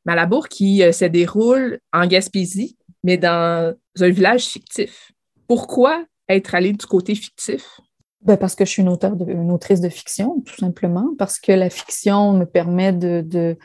Malabour qui se déroule en Gaspésie, mais dans un village fictif. Pourquoi être allé du côté fictif? Ben parce que je suis une, auteure de, une autrice de fiction, tout simplement, parce que la fiction me permet de...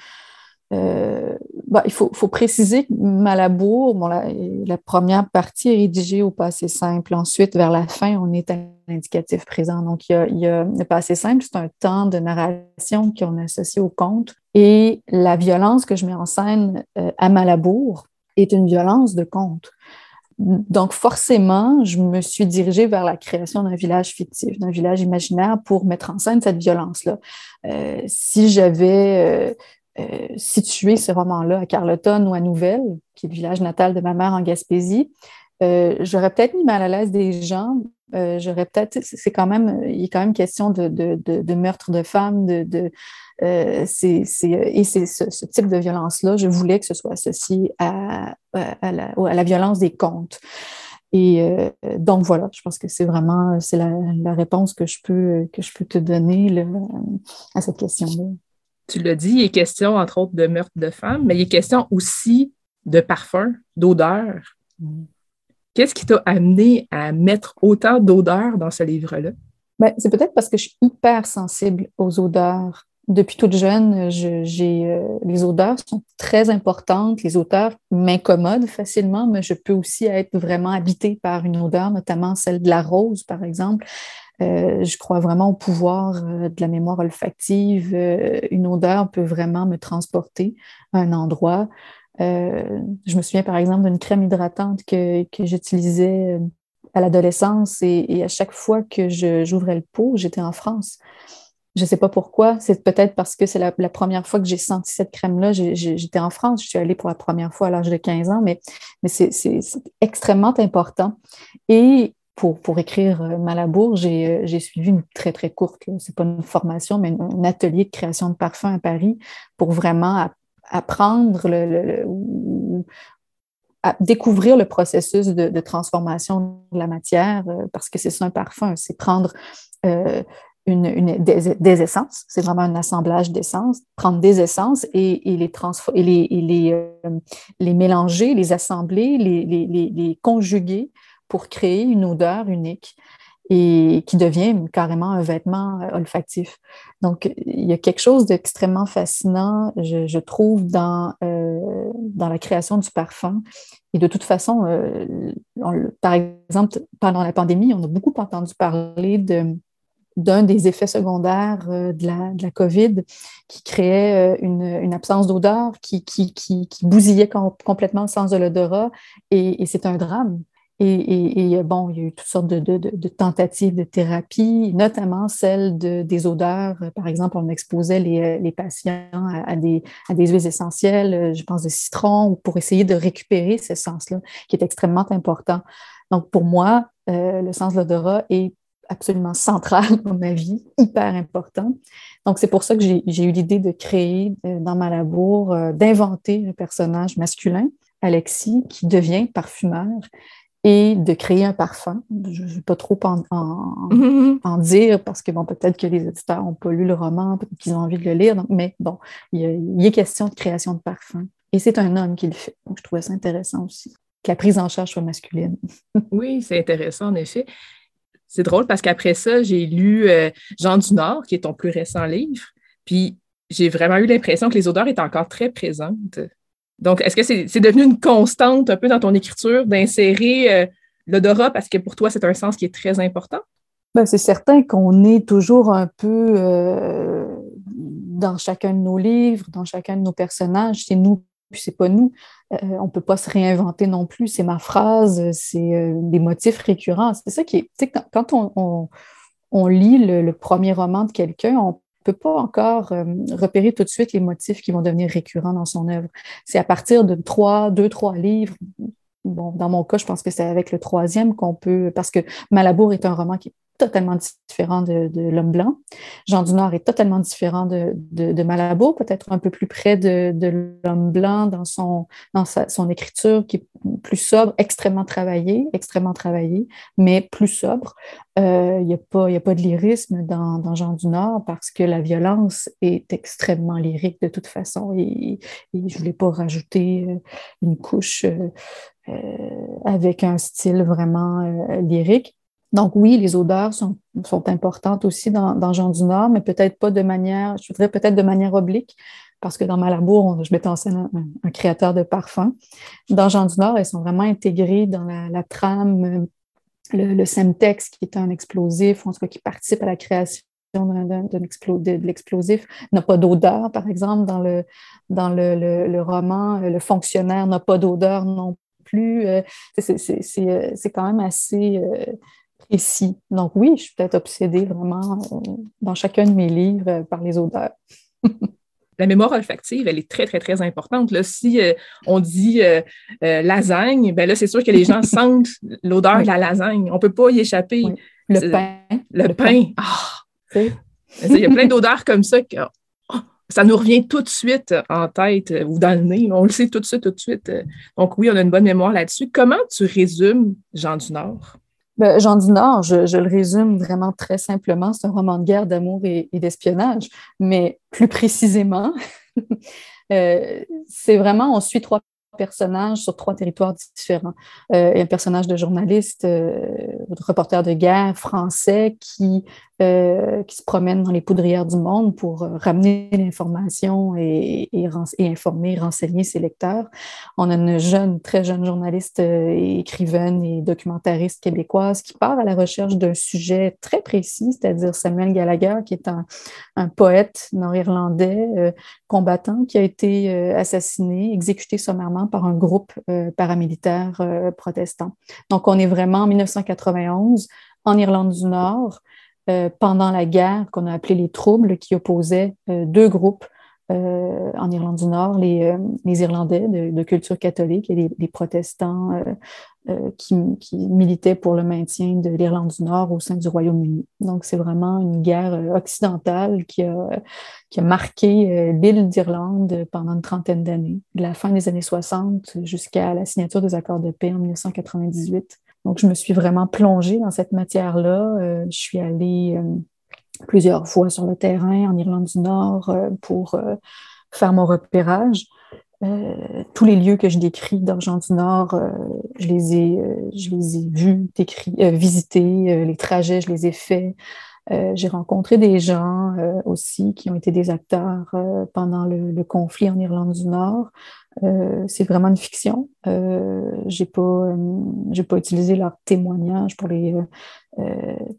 euh, ben, il faut, faut, préciser que Malabour, bon, la, la, première partie est rédigée au passé simple. Ensuite, vers la fin, on est à l'indicatif présent. Donc, il y, a, il y a, le passé simple, c'est un temps de narration qu'on associe au conte. Et la violence que je mets en scène euh, à Malabour, est une violence de conte. Donc, forcément, je me suis dirigée vers la création d'un village fictif, d'un village imaginaire pour mettre en scène cette violence-là. Euh, si j'avais euh, euh, situé ce roman-là à Carleton ou à Nouvelle, qui est le village natal de ma mère en Gaspésie, j'aurais peut-être mis mal à l'aise des gens. J'aurais peut-être, c'est quand même, il est quand même question de, de, de meurtre de femmes, de, euh, c'est, et c'est ce, type de violence-là, je voulais que ce soit associé à, à, la, à la, violence des contes. Et euh, donc voilà, je pense que c'est vraiment c'est la, la, réponse que je peux que je peux te donner à cette question-là. tu l'as dit, il est question, entre autres, de meurtre de femmes, mais il est question aussi de parfum, d'odeur. Mm. Qu'est-ce qui t'a amené à mettre autant d'odeurs dans ce livre-là? Ben, c'est peut-être parce que je suis hyper sensible aux odeurs. Depuis toute jeune, j'ai, euh, les odeurs sont très importantes. Les odeurs m'incommodent facilement, mais je peux aussi être vraiment habitée par une odeur, notamment celle de la rose, par exemple. Euh, je crois vraiment au pouvoir euh, de la mémoire olfactive. une odeur peut vraiment me transporter à un endroit. Je me souviens par exemple d'une crème hydratante que, que j'utilisais à l'adolescence et, à chaque fois que j'ouvrais le pot, j'étais en France. Je ne sais pas pourquoi. C'est peut-être parce que c'est la, première fois que j'ai senti cette crème-là. J'étais en France. Je suis allée pour la première fois à l'âge de 15 ans, mais, mais c'est extrêmement important. Et pour, pour écrire euh, Malabour, euh, j'ai suivi une très, très courte, ce n'est pas une formation, mais un, atelier de création de parfums à Paris pour vraiment apprendre le, à découvrir le processus de, transformation de la matière, euh, parce que c'est ça un parfum, c'est prendre euh, une, des, essences, c'est vraiment un assemblage d'essences, prendre des essences et, et les, et les, les, euh, les, mélanger, les assembler, les, les, conjuguer pour créer une odeur unique et qui devient carrément un vêtement olfactif. Donc, il y a quelque chose d'extrêmement fascinant, je, trouve, dans, euh, dans la création du parfum. Et de toute façon, euh, par exemple, pendant la pandémie, on a beaucoup entendu parler d'un des effets secondaires euh, de, la, COVID qui créait une, absence d'odeur, qui, qui, qui, bousillait complètement le sens de l'odorat. Et c'est un drame et, bon, il y a eu toutes sortes de, tentatives de thérapie, notamment celle des odeurs. Par exemple, on exposait les, patients à, des, huiles essentielles, je pense de citron, pour essayer de récupérer ce sens-là, qui est extrêmement important. Donc, pour moi, euh, le sens de l'odorat est absolument central dans ma vie, hyper important. Donc, c'est pour ça que j'ai eu l'idée de créer euh, dans ma labour, euh, d'inventer un personnage masculin, Alexis, qui devient parfumeur et de créer un parfum. Je ne vais pas trop en, en, dire parce que bon, peut-être que les éditeurs n'ont pas lu le roman, peut-être qu'ils ont envie de le lire, donc, mais bon, il, est question de création de parfum. Et c'est un homme qui le fait. Donc, je trouvais ça intéressant aussi, que la prise en charge soit masculine. oui, c'est intéressant, en effet. C'est drôle parce qu'après ça, j'ai lu euh, Jean du Nord, qui est ton plus récent livre, puis j'ai vraiment eu l'impression que les odeurs étaient encore très présentes. Donc, est-ce que c'est devenu une constante un peu dans ton écriture d'insérer euh, l'odorat? Parce que pour toi, c'est un sens qui est très important? Ben, c'est certain qu'on est toujours un peu euh, dans chacun de nos livres, dans chacun de nos personnages. C'est nous, puis c'est pas nous. Euh, on peut pas se réinventer non plus. C'est ma phrase, c'est des motifs récurrents. C'est ça qui est. Quand, quand on, on, lit le, premier roman de quelqu'un, on ne peut pas encore euh, repérer tout de suite les motifs qui vont devenir récurrents dans son œuvre. C'est à partir de trois, deux, trois livres. Bon, dans mon cas, je pense que c'est avec le troisième qu'on peut, parce que Malabour est un roman qui totalement différent de, L'Homme blanc. Jean du Nord est totalement différent de, Malabo, peut-être un peu plus près de, L'Homme blanc dans, son, dans son écriture qui est plus sobre, extrêmement travaillée, extrêmement travaillée, mais plus sobre. Euh, il n'y a, a pas de lyrisme dans, Jean du Nord parce que la violence est extrêmement lyrique de toute façon et, je ne voulais pas rajouter euh, une couche euh, avec un style vraiment lyrique. Donc oui, les odeurs sont, importantes aussi dans, Jean du Nord, mais peut-être pas de manière, je voudrais peut-être de manière oblique, parce que dans Malabour, je mettais en scène un, créateur de parfums. Dans Jean du Nord, elles sont vraiment intégrées dans la, trame, le, Semtex, qui est un explosif, en tout cas qui participe à la création de, l'explosif n'a pas d'odeur, par exemple, dans le, le, roman, le fonctionnaire n'a pas d'odeur non plus. Euh, c'est quand même assez euh, précis. Donc oui, je suis peut-être obsédée vraiment euh, dans chacun de mes livres euh, par les odeurs. la mémoire olfactive, elle est très, très, très importante. Là, si euh, on dit lasagne, ben là, c'est sûr que les gens sentent l'odeur de la lasagne. On ne peut pas y échapper. Le pain. Le, pain. Ah! Il y a plein d'odeurs comme ça que oh, ça nous revient tout de suite en tête ou dans le nez. On le sait tout de suite, tout de suite. Donc oui, on a une bonne mémoire là-dessus. Comment tu résumes Jean du Nord? Ben, Jean du Nord, je, le résume vraiment très simplement, c'est un roman de guerre, d'amour et, d'espionnage, mais plus précisément, euh, c'est vraiment, on suit trois personnages sur trois territoires différents. Euh, un personnage de journaliste, euh, de reporter de guerre français qui, euh, qui se promène dans les poudrières du monde pour euh, ramener l'information et, et, et, informer, renseigner ses lecteurs. On a une jeune, très jeune journaliste, écrivaine et documentariste québécoise qui part à la recherche d'un sujet très précis, c'est-à-dire Samuel Gallagher, qui est un, poète nord-irlandais combattant qui a été assassiné, exécuté sommairement par un groupe euh, paramilitaire euh, protestant. Donc, on est vraiment en 1991 en Irlande du Nord, euh, pendant la guerre qu'on a appelée les troubles, qui opposaient deux groupes en Irlande du Nord, les, Irlandais de, culture catholique et les, protestants qui, militaient pour le maintien de l'Irlande du Nord au sein du Royaume-Uni. Donc, c'est vraiment une guerre occidentale qui a, marqué euh, l'île d'Irlande pendant une trentaine d'années, de la fin des années 60 jusqu'à la signature des accords de paix en 1998. Donc, je me suis vraiment plongée dans cette matière-là. Euh, je suis allée euh, plusieurs fois sur le terrain en Irlande du Nord pour faire mon repérage. tous les lieux que je décris d'Argent du Nord, je, les ai, je les ai vus, visités, les trajets, je les ai faits. Euh, j'ai rencontré des gens euh, aussi qui ont été des acteurs euh, pendant le, conflit en Irlande du Nord. C'est vraiment une fiction. j'ai pas, j'ai pas utilisé leur témoignage pour les.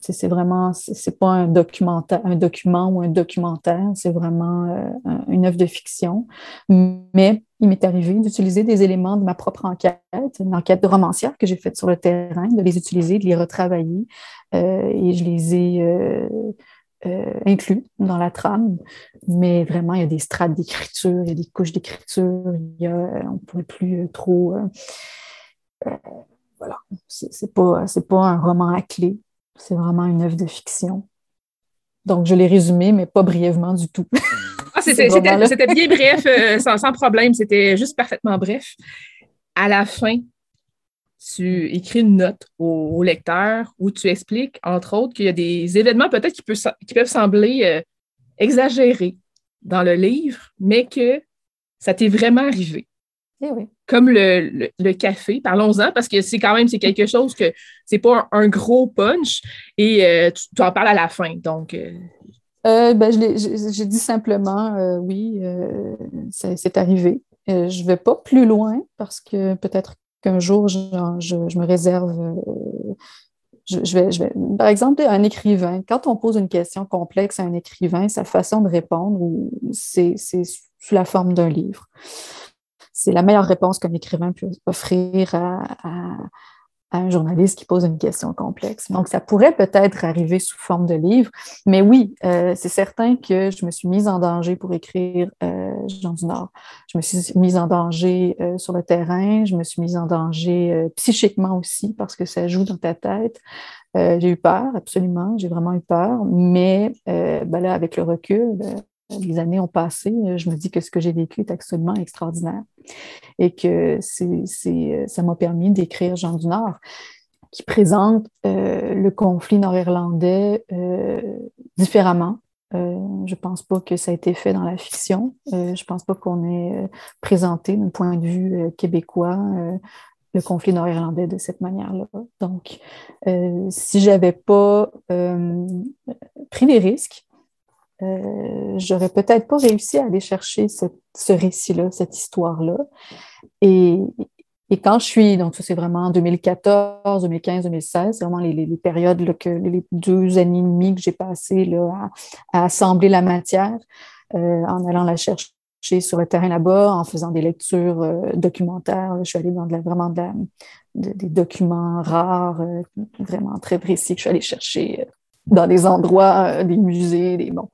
c'est vraiment, c'est pas un documentaire, un document ou un documentaire. C'est vraiment une œuvre de fiction. Mais il m'est arrivé d'utiliser des éléments de ma propre enquête, une enquête de romancière que j'ai faite sur le terrain, de les utiliser, de les retravailler. Euh, et je les ai euh, euh, inclus dans la trame. Mais vraiment, il y a des strates d'écriture, il y a des couches d'écriture, il y a, on ne pourrait plus trop. voilà, c'est pas, pas un roman à clé, c'est vraiment une œuvre de fiction. Donc, je l'ai résumé, mais pas brièvement du tout. Ah, c'était bien bref, euh, sans, problème. C'était juste parfaitement bref. À la fin, tu écris une note au, lecteur où tu expliques, entre autres, qu'il y a des événements peut-être qui, qui, peuvent sembler euh, exagérés dans le livre, mais que ça t'est vraiment arrivé. Eh oui. Comme le, café, parlons-en, parce que c'est quand même c'est quelque chose que c'est pas un, gros punch et euh, tu, en parles à la fin. Donc, euh, ben, J'ai dit simplement, oui, c'est arrivé. je ne vais pas plus loin parce que peut-être qu'un jour, je, me réserve. Je, vais, je vais, par exemple, un écrivain, quand on pose une question complexe à un écrivain, sa façon de répondre, c'est sous la forme d'un livre. C'est la meilleure réponse qu'un écrivain peut offrir à un journaliste qui pose une question complexe. Donc, ça pourrait peut-être arriver sous forme de livre, mais oui, euh, c'est certain que je me suis mise en danger pour écrire euh, Jean du Nord. Je me suis mise en danger euh, sur le terrain, je me suis mise en danger euh, psychiquement aussi parce que ça joue dans ta tête. j'ai eu peur, absolument, j'ai vraiment eu peur, mais ben là, avec le recul, les années ont passé, je me dis que ce que j'ai vécu est absolument extraordinaire et que c'est, ça m'a permis d'écrire Jean du Nord, qui présente euh, le conflit nord-irlandais euh, différemment. Euh, je ne pense pas que ça a été fait dans la fiction. je ne pense pas qu'on ait présenté d'un point de vue québécois le conflit nord-irlandais de cette manière-là. Donc, si je n'avais pas pris des risques, euh, j'aurais peut-être pas réussi à aller chercher ce récit-là, cette histoire-là. Et, quand je suis, donc ça c'est vraiment en 2014, 2015, 2016, c'est vraiment les, périodes, que, les deux années et demie que j'ai passé là, à, assembler la matière, euh, en allant la chercher sur le terrain là-bas, en faisant des lectures euh, documentaires. Je suis allée dans vraiment des documents rares, vraiment très précis que je suis allée chercher dans des endroits, des musées, des bons.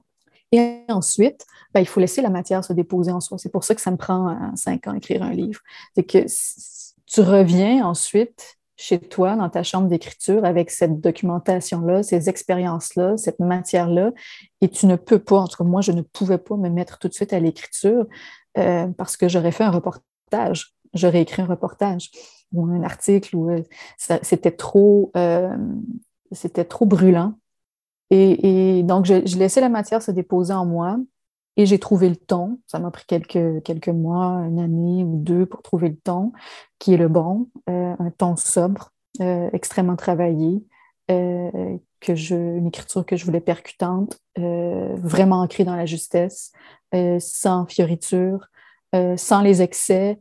Et ensuite, ben, il faut laisser la matière se déposer en soi. C'est pour ça que ça me prend euh, cinq ans écrire un livre. C'est que tu reviens ensuite chez toi, dans ta chambre d'écriture, avec cette documentation-là, ces expériences-là, cette matière-là, et tu ne peux pas, en tout cas moi, je ne pouvais pas me mettre tout de suite à l'écriture euh, parce que j'aurais fait un reportage, j'aurais écrit un reportage. ou un article où c'était trop, c'était trop brûlant. Et, donc, je, je, laissais la matière se déposer en moi et j'ai trouvé le ton. Ça m'a pris quelques, quelques mois, une année ou deux pour trouver le ton qui est le bon, un ton sobre, extrêmement travaillé, que je, une écriture que je voulais percutante, euh, vraiment ancrée dans la justesse, euh, sans fioriture, euh, sans les excès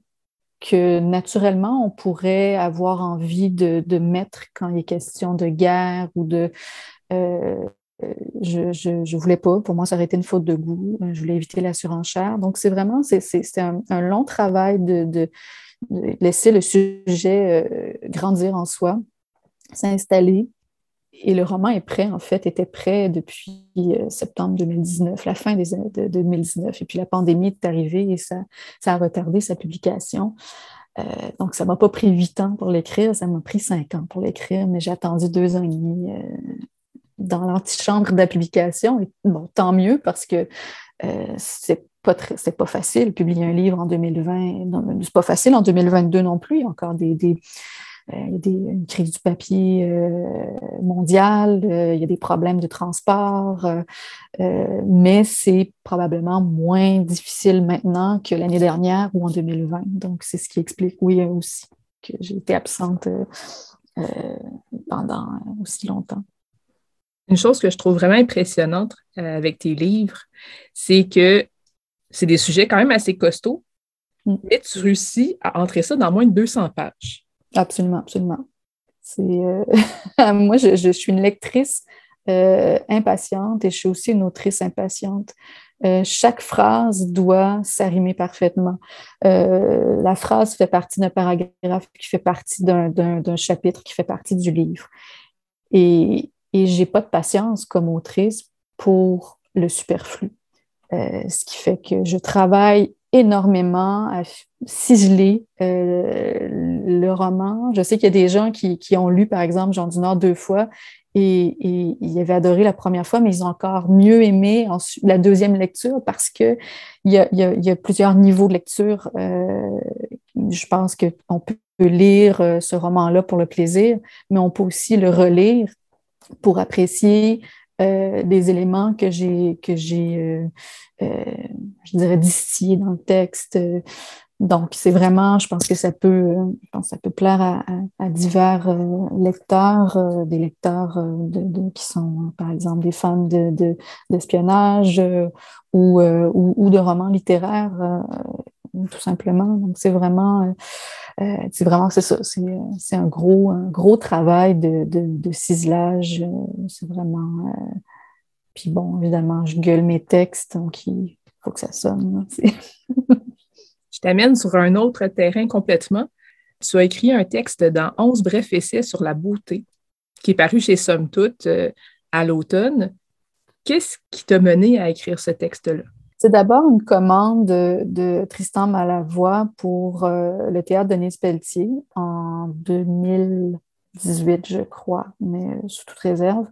que naturellement on pourrait avoir envie de, de, mettre quand il est question de guerre ou de... je, je, voulais pas, pour moi ça aurait été une faute de goût, je voulais éviter la surenchère. Donc c'est vraiment, c'est un, un, long travail de, laisser le sujet grandir en soi, s'installer, et le roman est prêt, en fait, était prêt depuis euh, septembre 2019, la fin des, de, 2019. Et puis la pandémie est arrivée et ça, ça a retardé sa publication. Euh, donc, ça ne m'a pas pris huit ans pour l'écrire, ça m'a pris cinq ans pour l'écrire, mais j'ai attendu deux ans et demi euh, dans l'antichambre de la publication. Bon, tant mieux parce que c'est pas, pas facile, publier un livre en 2020. C'est pas facile en 2022 non plus. Il y a encore des, euh, une crise du papier euh, mondiale, euh, il y a des problèmes de transport, mais c'est probablement moins difficile maintenant que l'année dernière ou en 2020. Donc, c'est ce qui explique, oui, aussi, que j'ai été absente pendant aussi longtemps. Une chose que je trouve vraiment impressionnante avec tes livres, c'est que c'est des sujets quand même assez costauds, mm. mais tu réussis à entrer ça dans moins de 200 pages. Absolument, absolument. Euh, moi, je, suis une lectrice euh, impatiente et je suis aussi une autrice impatiente. Euh, chaque phrase doit s'arrimer parfaitement. la phrase fait partie d'un paragraphe qui fait partie d'un, chapitre qui fait partie du livre. Et, et je n'ai pas de patience comme autrice pour le superflu. ce qui fait que je travaille énormément à ciseler euh, le roman. Je sais qu'il y a des gens qui, ont lu, par exemple, Jean du Nord deux fois et, et, ils avaient adoré la première fois, mais ils ont encore mieux aimé la deuxième lecture parce qu'il y a, y, a, plusieurs niveaux de lecture. Euh, je pense qu'on peut lire euh, ce roman-là pour le plaisir, mais on peut aussi le relire pour apprécier euh, des éléments que j'ai que j'ai euh, euh, je dirais distillés dans le texte. Donc, c'est vraiment, je pense que ça peut, je pense ça peut plaire à, à, divers lecteurs, des lecteurs de, qui sont, par exemple, des fans de, d'espionnage ou, ou, ou, de romans littéraires tout simplement. Donc, c'est vraiment, euh, c'est vraiment, c'est ça, c'est un gros, un gros travail de, ciselage. C'est vraiment. Euh, puis bon, évidemment, je gueule mes textes, donc il faut que ça sonne. je t'amène sur un autre terrain complètement. Tu as écrit un texte dans 11 brefs essais sur la beauté, qui est paru chez Somme Toute euh, à l'automne. Qu'est-ce qui t'a mené à écrire ce texte-là? C'est d'abord une commande de, Tristan Malavoie pour euh, le théâtre Denise Pelletier en 2018, je crois, mais euh, sous toute réserve.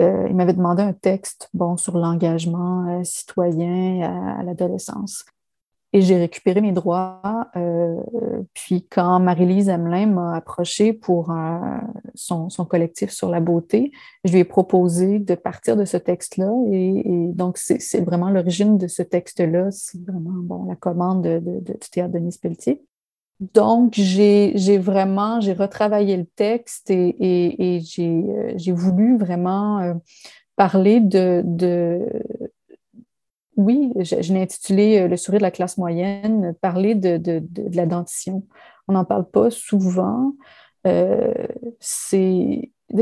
Euh, il m'avait demandé un texte bon, sur l'engagement citoyen à l'adolescence et j'ai récupéré mes droits. Euh, puis quand Marie-Lise Hamelin m'a approché pour euh, son, son, collectif sur la beauté, je lui ai proposé de partir de ce texte-là. Et, donc, c'est vraiment l'origine de ce texte-là. C'est vraiment bon, la commande de, de, du théâtre Denis Pelletier. Donc, j'ai vraiment, j'ai retravaillé le texte et, et, et j'ai euh, voulu vraiment euh, parler de, de, oui, je, l'ai intitulé euh, Le sourire de la classe moyenne, parler de, de, la dentition. On n'en parle pas souvent. Euh,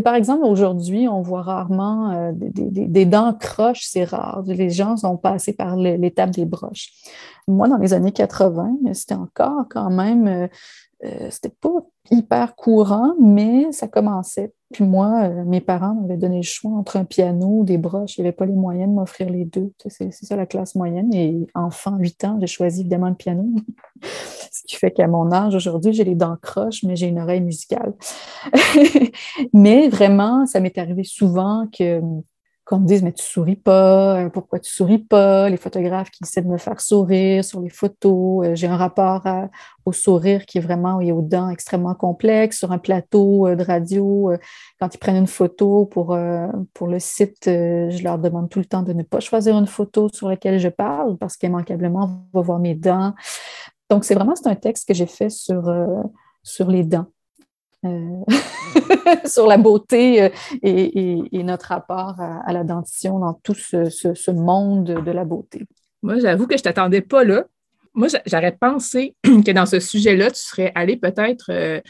par exemple, aujourd'hui, on voit rarement euh, des, dents croches, c'est rare. Les gens sont passés par l'étape des broches. Moi, dans les années 80, c'était encore quand même, c'était pas hyper courant, mais ça commençait. Puis moi, euh, mes parents m'avaient donné le choix entre un piano ou des broches. Il n'y avait pas les moyens de m'offrir les deux. C'est ça la classe moyenne. Et enfant, 8 ans, j'ai choisi évidemment le piano. Ce qui fait qu'à mon âge, aujourd'hui, j'ai les dents croches, mais j'ai une oreille musicale. mais vraiment, ça m'est arrivé souvent que qu'on me dise, mais tu souris pas, euh, pourquoi tu souris pas? Les photographes qui essaient de me faire sourire sur les photos. Euh, j'ai un rapport au sourire qui est vraiment, et aux dents extrêmement complexe. Sur un plateau euh, de radio, quand ils prennent une photo pour, pour le site, je leur demande tout le temps de ne pas choisir une photo sur laquelle je parle parce qu'immanquablement, on va voir mes dents. Donc, c'est vraiment, c'est un texte que j'ai fait sur, sur les dents. Euh, sur la beauté euh, et, notre rapport à, la dentition dans tout ce, monde de la beauté. Moi, j'avoue que je ne t'attendais pas là. Moi, j'aurais pensé que dans ce sujet-là, tu serais allé peut-être euh,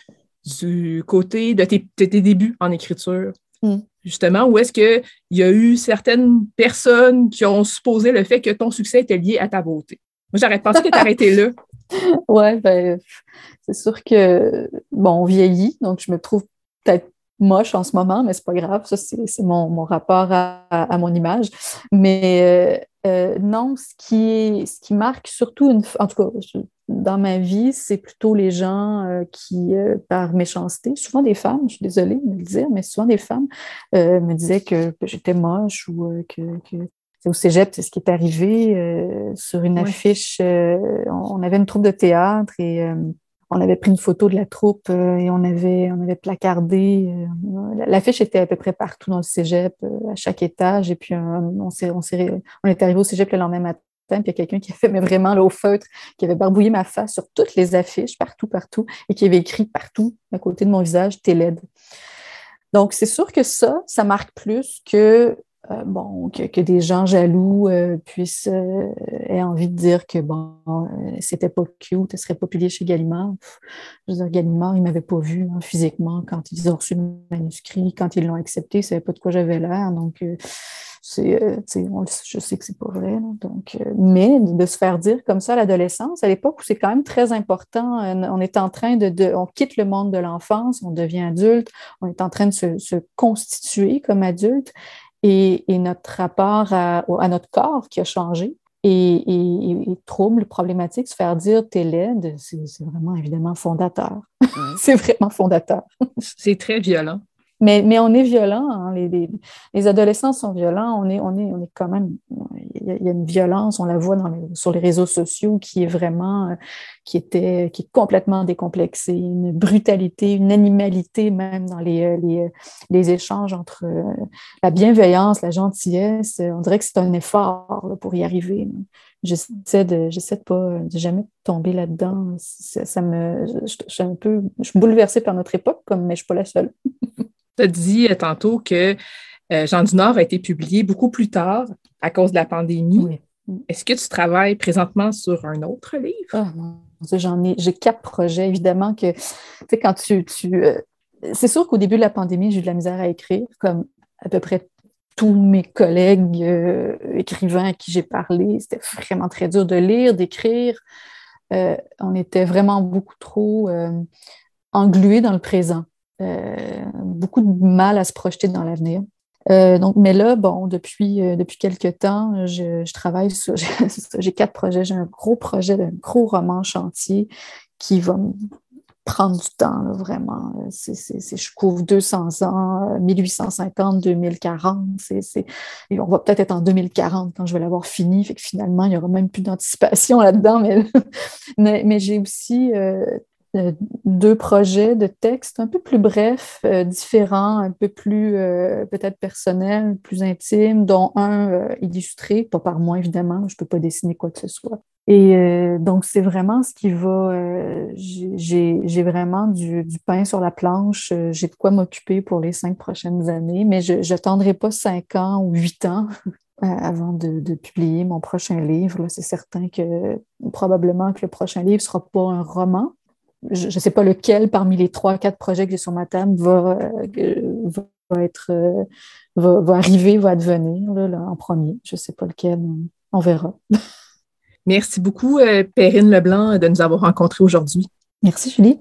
du côté de tes, débuts en écriture. Hmm. Justement, où est-ce qu'il y a eu certaines personnes qui ont supposé le fait que ton succès était lié à ta beauté? J'aurais pensé que tu arrêté là. Ouais, ben, c'est sûr que, bon, on vieillit, donc je me trouve peut-être moche en ce moment, mais c'est pas grave, ça, c'est mon, rapport à, mon image. Mais euh, euh, non, ce qui, ce qui marque surtout, une, en tout cas, dans ma vie, c'est plutôt les gens euh, qui, par méchanceté, souvent des femmes, je suis désolée de le dire, mais souvent des femmes me disaient que, j'étais moche ou que, au cégep, c'est ce qui est arrivé euh, sur une affiche. Euh, on avait une troupe de théâtre et euh, on avait pris une photo de la troupe et on avait, on avait placardé. L'affiche était à peu près partout dans le cégep, à chaque étage. Et puis, on, est, on, on est arrivé au cégep le lendemain matin. Puis il y a quelqu'un qui a fait mais vraiment là, au feutre, qui avait barbouillé ma face sur toutes les affiches, partout, partout, et qui avait écrit partout à côté de mon visage Télède. Donc, c'est sûr que ça, ça marque plus que euh, bon, que, des gens jaloux euh, puissent euh, aient envie de dire que bon, c'était pas cute, ce serait pas publié chez Gallimard. Je veux dire, Gallimard, il m'avait pas vu hein, physiquement quand ils ont reçu le manuscrit, quand ils l'ont accepté, ils savaient pas de quoi j'avais l'air. Donc, c'est, je sais que c'est pas vrai. donc, mais de se faire dire comme ça à l'adolescence, à l'époque où c'est quand même très important, on est en train de, on quitte le monde de l'enfance, on devient adulte, on est en train de se constituer comme adulte et, notre rapport à, notre corps qui a changé et, et, trouble, problématique, se faire dire t'es laide, c'est vraiment évidemment fondateur. c'est vraiment fondateur. c'est très violent. Mais, mais on est violent, hein. les, les, adolescents sont violents, on est, on est, on est quand même, il y, a, une violence, on la voit dans sur les réseaux sociaux qui est vraiment, euh, qui était, qui est complètement décomplexée, une brutalité, une animalité même dans les, euh, les, euh, les échanges entre la bienveillance, la gentillesse. On dirait que c'est un effort pour y arriver. J'essaie de, j'essaie de pas, de jamais tomber là-dedans. Ça, me, je, suis un peu, je suis bouleversée par notre époque, comme, mais je suis pas la seule. tu as dit euh, tantôt que euh, Jean du Nord a été publié beaucoup plus tard à cause de la pandémie. Est-ce que tu travailles présentement sur un autre livre? Ah, j'en ai, j'ai quatre projets, évidemment, que, tu sais, quand tu, euh, c'est sûr qu'au début de la pandémie, j'ai eu de la misère à écrire, comme à peu près tous mes collègues écrivains à qui j'ai parlé. C'était vraiment très dur de lire, d'écrire. on était vraiment beaucoup trop englués dans le présent. Euh, beaucoup de mal à se projeter dans l'avenir. Euh, donc, mais là, bon, depuis, euh, depuis quelques temps, je, travaille sur, j'ai quatre projets. J'ai un gros projet d'un gros roman chantier qui va me prendre du temps, vraiment. Je couvre 200 ans, 1850, 2040. et on va peut-être être en 2040 quand je vais l'avoir fini. Fait que finalement, il n'y aura même plus d'anticipation là-dedans. Mais, mais, j'ai aussi deux projets de textes un peu plus brefs, euh, différents, un peu plus euh, peut-être personnels, plus intimes, dont un illustré, pas par moi évidemment, je ne peux pas dessiner quoi que ce soit. Et donc, c'est vraiment ce qui va. j'ai vraiment du, pain sur la planche, j'ai de quoi m'occuper pour les cinq prochaines années, mais je n'attendrai pas cinq ans ou huit ans avant de, de, publier mon prochain livre. C'est certain que probablement que le prochain livre ne sera pas un roman, je ne sais pas lequel parmi les trois, quatre projets que j'ai sur ma table va, euh, va être, euh, va, va, arriver, va advenir là, en premier. Je ne sais pas lequel, on verra. Merci beaucoup, euh, Perrine Leblanc, de nous avoir rencontrés aujourd'hui. Merci, Julie.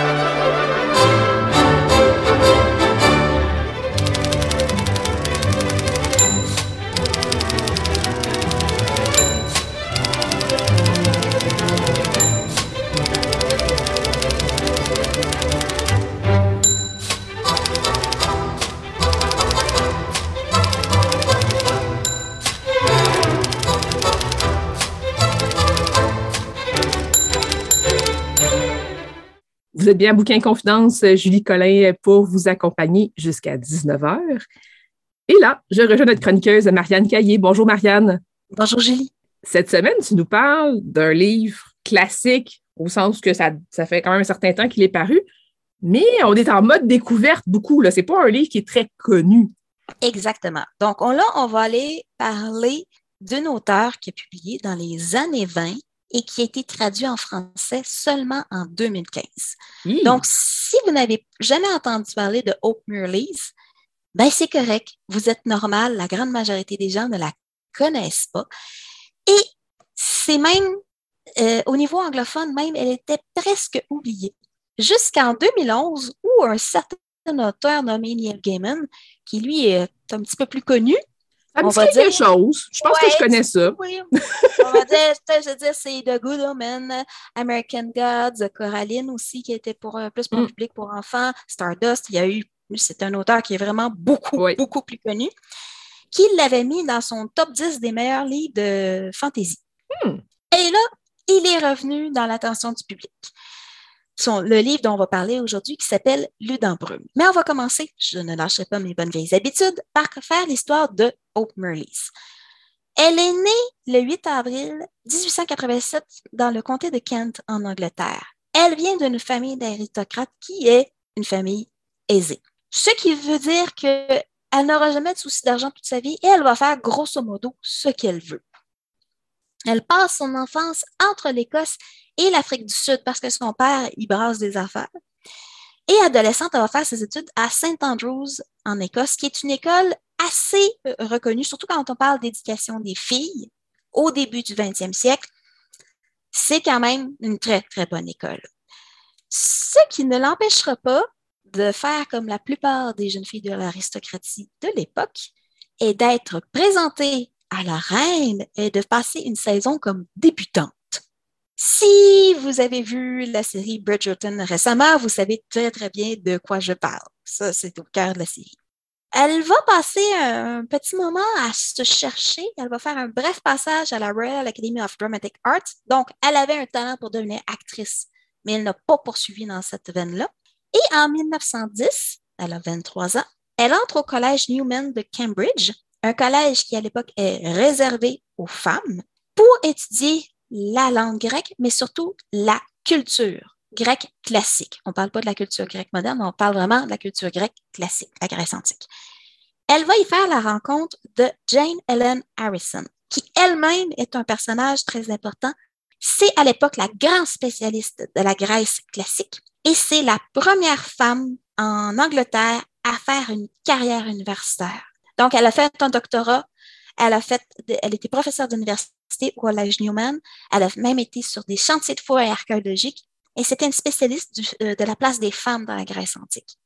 Vous êtes bien à Bouquin Confidence, Julie Collin pour vous accompagner jusqu'à 19h. Et là, je rejoins notre chroniqueuse Marianne Caillé. Bonjour Marianne. Bonjour Julie. Cette semaine, tu nous parles d'un livre classique, au sens que ça, ça fait quand même un certain temps qu'il est paru, mais on est en mode découverte beaucoup. Ce n'est pas un livre qui est très connu. Exactement. Donc on, là, on va aller parler d'un auteur qui a publié dans les années 20 et qui a été traduit en français seulement en 2015. Donc, si vous n'avez jamais entendu parler de Hope Murleys, ben c'est correct, vous êtes normal, la grande majorité des gens ne la connaissent pas. Et c'est même, euh, au niveau anglophone même, elle était presque oubliée. Jusqu'en 2011, où un certain auteur nommé Neil Gaiman, qui lui est un petit peu plus connu, ça me dit quelque dire... chose. Je pense ouais, que je connais ça. Oui. on va dire, je veux dire, c'est The Good Omen, American Gods, Coraline aussi, qui était pour, plus pour Mm. le public, pour enfants, Stardust. Il y a eu, c'est un auteur qui est vraiment beaucoup, Oui. beaucoup plus connu, qui l'avait mis dans son top 10 des meilleurs livres de fantasy. Hmm. Et là, il est revenu dans l'attention du public. Le livre dont on va parler aujourd'hui qui s'appelle Lude en brume. Mais on va commencer, je ne lâcherai pas mes bonnes vieilles habitudes, par faire l'histoire de Hope Murleys. Elle est née le 8 avril 1887 dans le comté de Kent en Angleterre. Elle vient d'une famille d'aristocrates qui est une famille aisée. Ce qui veut dire qu'elle n'aura jamais de souci d'argent toute sa vie et elle va faire grosso modo ce qu'elle veut. Elle passe son enfance entre l'Écosse et l'Afrique du Sud parce que son père y brasse des affaires. Et adolescente, elle va faire ses études à St. Andrews en Écosse, qui est une école assez euh, reconnue, surtout quand on parle d'éducation des filles au début du 20e siècle. C'est quand même une très, très bonne école. Ce qui ne l'empêchera pas de faire comme la plupart des jeunes filles de l'aristocratie de l'époque et d'être présentée à la reine et de passer une saison comme débutante. Si vous avez vu la série Bridgerton récemment, vous savez très très bien de quoi je parle. Ça, c'est au cœur de la série. Elle va passer un petit moment à se chercher. Elle va faire un bref passage à la Royal Academy of Dramatic Art. Donc, elle avait un talent pour devenir actrice, mais elle n'a pas poursuivi dans cette veine-là. Et en 1910, elle a 23 ans, elle entre au collège Newman de Cambridge, un collège qui à l'époque est réservé aux femmes, pour étudier la langue grecque, mais surtout la culture grecque classique. On ne parle pas de la culture grecque moderne, on parle vraiment de la culture grecque classique, la Grèce antique. Elle va y faire la rencontre de Jane Ellen Harrison, qui elle-même est un personnage très important. C'est à l'époque la grande spécialiste de la Grèce classique et c'est la première femme en Angleterre à faire une carrière universitaire. Donc, elle a fait un doctorat, elle a fait, elle était professeure d'université au Collège Newman, elle a même été sur des chantiers de forêt archéologiques et c'était une spécialiste euh, de la place des femmes dans la Grèce antique.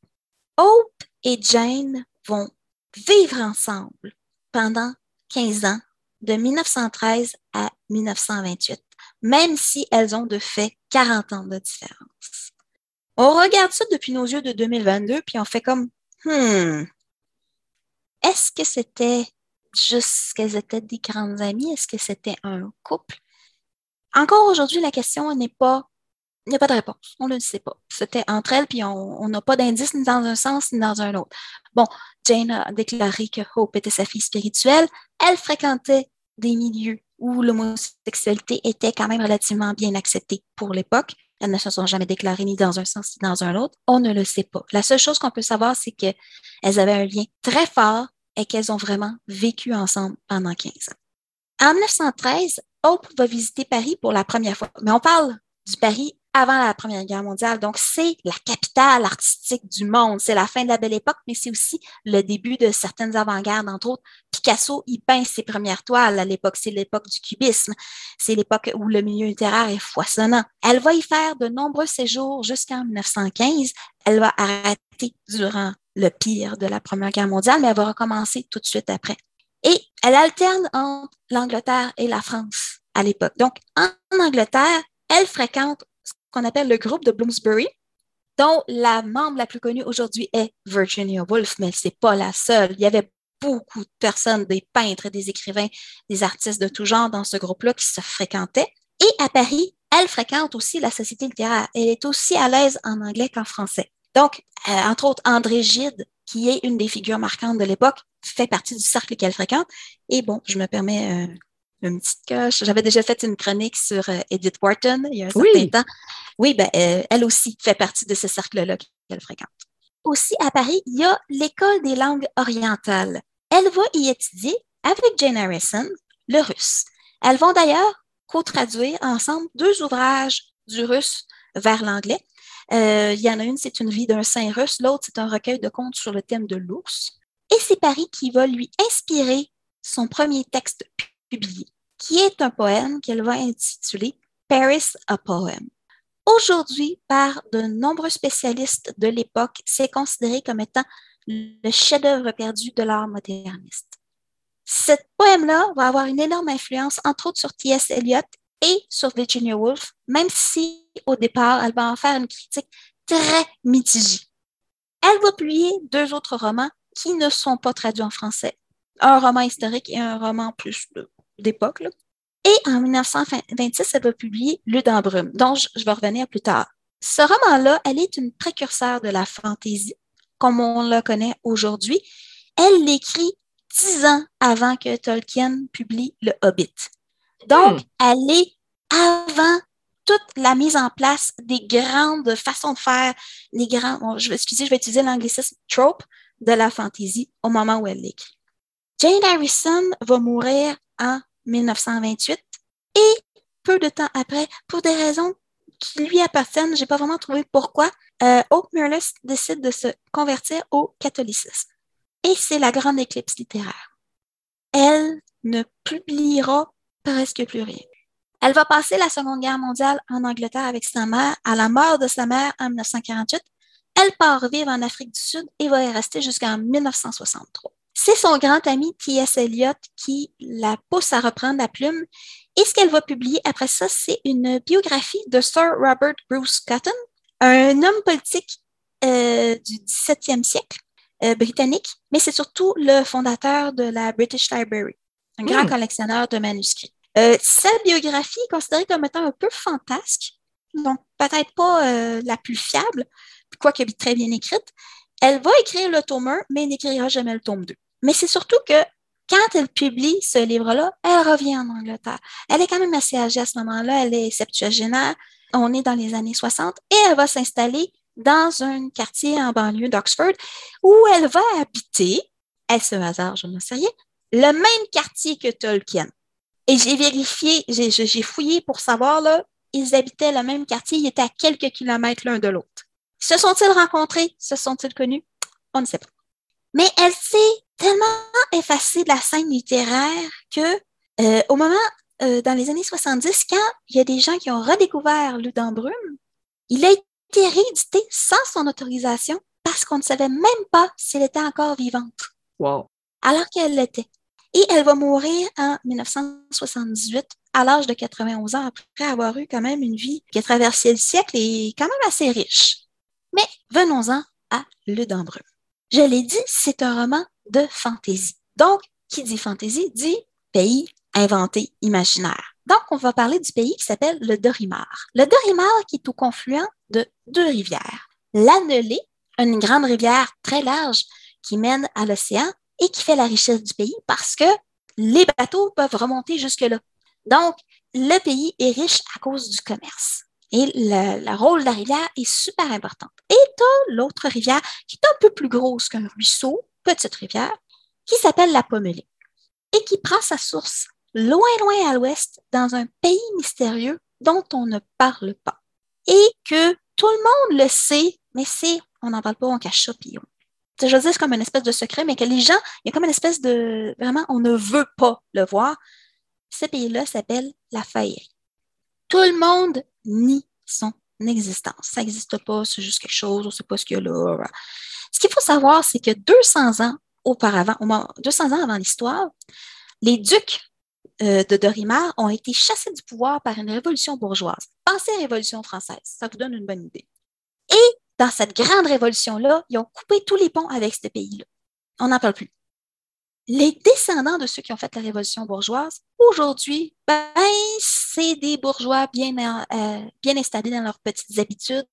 Hope et Jane vont vivre ensemble pendant 15 ans, de 1913 à 1928, même si elles ont de fait 40 ans de différence. On regarde ça depuis nos yeux de 2022, puis on fait comme, hmm, est-ce que c'était juste qu'elles étaient des grandes amies? Est-ce que c'était un couple? Encore aujourd'hui, la question n'est pas, il n'y a pas de réponse. On ne le sait pas. C'était entre elles, puis on n'a pas d'indice ni dans un sens ni dans un autre. Bon, Jane a déclaré que Hope était sa fille spirituelle. Elle fréquentait des milieux où l'homosexualité était quand même relativement bien acceptée pour l'époque. Elles ne se sont jamais déclarées ni dans un sens ni dans un autre. On ne le sait pas. La seule chose qu'on peut savoir, c'est qu'elles avaient un lien très fort et qu'elles ont vraiment vécu ensemble pendant 15 ans. En 1913, Hope va visiter Paris pour la première fois. Mais on parle du Paris avant la Première Guerre mondiale. Donc, c'est la capitale artistique du monde. C'est la fin de la belle époque, mais c'est aussi le début de certaines avant-gardes. Entre autres, Picasso, il peint ses premières toiles à l'époque. C'est l'époque du cubisme. C'est l'époque où le milieu littéraire est foisonnant. Elle va y faire de nombreux séjours jusqu'en 1915. Elle va arrêter durant le pire de la Première Guerre mondiale, mais elle va recommencer tout de suite après. Et elle alterne entre l'Angleterre et la France à l'époque. Donc, en Angleterre, elle fréquente qu'on appelle le groupe de Bloomsbury, dont la membre la plus connue aujourd'hui est Virginia Woolf, mais c'est pas la seule. Il y avait beaucoup de personnes, des peintres, des écrivains, des artistes de tout genre dans ce groupe-là qui se fréquentaient. Et à Paris, elle fréquente aussi la société littéraire. Elle est aussi à l'aise en anglais qu'en français. Donc, euh, entre autres, André Gide, qui est une des figures marquantes de l'époque, fait partie du cercle qu'elle fréquente. Et bon, je me permets euh, une petite coche. J'avais déjà fait une chronique sur euh, Edith Wharton il y a un certain temps. Oui, ben, elle aussi fait partie de ce cercle-là qu'elle fréquente. Aussi, à Paris, il y a l'École des langues orientales. Elle va y étudier avec Jane Harrison le russe. Elles vont d'ailleurs co-traduire ensemble deux ouvrages du russe vers l'anglais. Euh, il y en a une, c'est une vie d'un saint russe, l'autre, c'est un recueil de contes sur le thème de l'ours. Et c'est Paris qui va lui inspirer son premier texte publié qui est un poème qu'elle va intituler Paris a Poem. Aujourd'hui, par de nombreux spécialistes de l'époque, c'est considéré comme étant le chef-d'œuvre perdu de l'art moderniste. Ce poème-là va avoir une énorme influence, entre autres sur T.S. Eliot et sur Virginia Woolf, même si au départ, elle va en faire une critique très mitigée. Elle va publier deux autres romans qui ne sont pas traduits en français. Un roman historique et un roman plus d'époque. Et en 1926, elle va publier Le d'embrume, dont je, vais revenir plus tard. Ce roman-là, elle est une précurseur de la fantaisie, comme on la connaît aujourd'hui. Elle l'écrit dix ans avant que Tolkien publie Le Hobbit. Donc, hmm. elle est avant toute la mise en place des grandes façons de faire, les grands, je vais, excusez, je vais utiliser l'anglicisme trope de la fantaisie au moment où elle l'écrit. Jane Harrison va mourir en 1928 et peu de temps après, pour des raisons qui lui appartiennent, j'ai pas vraiment trouvé pourquoi, euh, Hope décide de se convertir au catholicisme. Et c'est la grande éclipse littéraire. Elle ne publiera presque plus rien. Elle va passer la Seconde Guerre mondiale en Angleterre avec sa mère. À la mort de sa mère en 1948, elle part vivre en Afrique du Sud et va y rester jusqu'en 1963. C'est son grand ami T.S. Eliot qui la pousse à reprendre la plume. Et ce qu'elle va publier après ça, c'est une biographie de Sir Robert Bruce Cotton, un homme politique euh, du 17e siècle euh, britannique, mais c'est surtout le fondateur de la British Library, un grand hmm. collectionneur de manuscrits. Euh, sa biographie est considérée comme étant un peu fantasque, donc peut-être pas la plus fiable, quoique très bien écrite. Elle va écrire le tome 1, mais n'écrira jamais le tome 2. Mais c'est surtout que quand elle publie ce livre-là, elle revient en Angleterre. Elle est quand même assez âgée à ce moment-là, elle est septuagénaire, on est dans les années 60, et elle va s'installer dans un quartier en banlieue d'Oxford où elle va habiter, est-ce hasard, je ne sais rien, le même quartier que Tolkien. Et j'ai vérifié, j'ai fouillé pour savoir, là, ils habitaient le même quartier, ils étaient à quelques kilomètres l'un de l'autre. Se sont-ils rencontrés? Se sont-ils connus? On ne sait pas. Mais elle s'est tellement effacée de la scène littéraire que euh, au moment, euh, dans les années 70, quand il y a des gens qui ont redécouvert Ludendrume, il a été réédité sans son autorisation parce qu'on ne savait même pas s'il était encore vivante. Wow. Alors qu'elle l'était. Et elle va mourir en 1978 à l'âge de 91 ans après avoir eu quand même une vie qui a traversé le siècle et quand même assez riche. Mais venons-en à Ludendrume. Je l'ai dit, c'est un roman de fantaisie. Donc, qui dit fantaisie dit pays inventé, imaginaire. Donc, on va parler du pays qui s'appelle le Dorimar. Le Dorimar qui est au confluent de deux rivières. L'Annelé, une grande rivière très large qui mène à l'océan et qui fait la richesse du pays parce que les bateaux peuvent remonter jusque-là. Donc, le pays est riche à cause du commerce. Et le, rôle de la rivière est super important. Et tu l'autre rivière qui est un peu plus grosse qu'un ruisseau, petite rivière, qui s'appelle la Pommelée et qui prend sa source loin, loin à l'ouest dans un pays mystérieux dont on ne parle pas. et que tout le monde le sait, mais c'est, on n'en parle pas, on cache ça. Je veux comme une espèce de secret, mais que les gens, il y a comme une espèce de, vraiment, on ne veut pas le voir. Ce pays-là s'appelle la Faillerie. Tout le monde nie son existence. Ça n'existe pas, c'est juste quelque chose, on ne sait pas ce qu'il y a là. Ce qu'il faut savoir, c'est que 200 ans auparavant, 200 ans avant l'histoire, les ducs euh, de Dorimar ont été chassés du pouvoir par une révolution bourgeoise. Pensez à la Révolution française, ça vous donne une bonne idée. Et dans cette grande révolution-là, ils ont coupé tous les ponts avec ce pays-là. On n'en parle plus. Les descendants de ceux qui ont fait la révolution bourgeoise, aujourd'hui, ben, c'est des bourgeois bien, euh, installés dans leurs petites habitudes,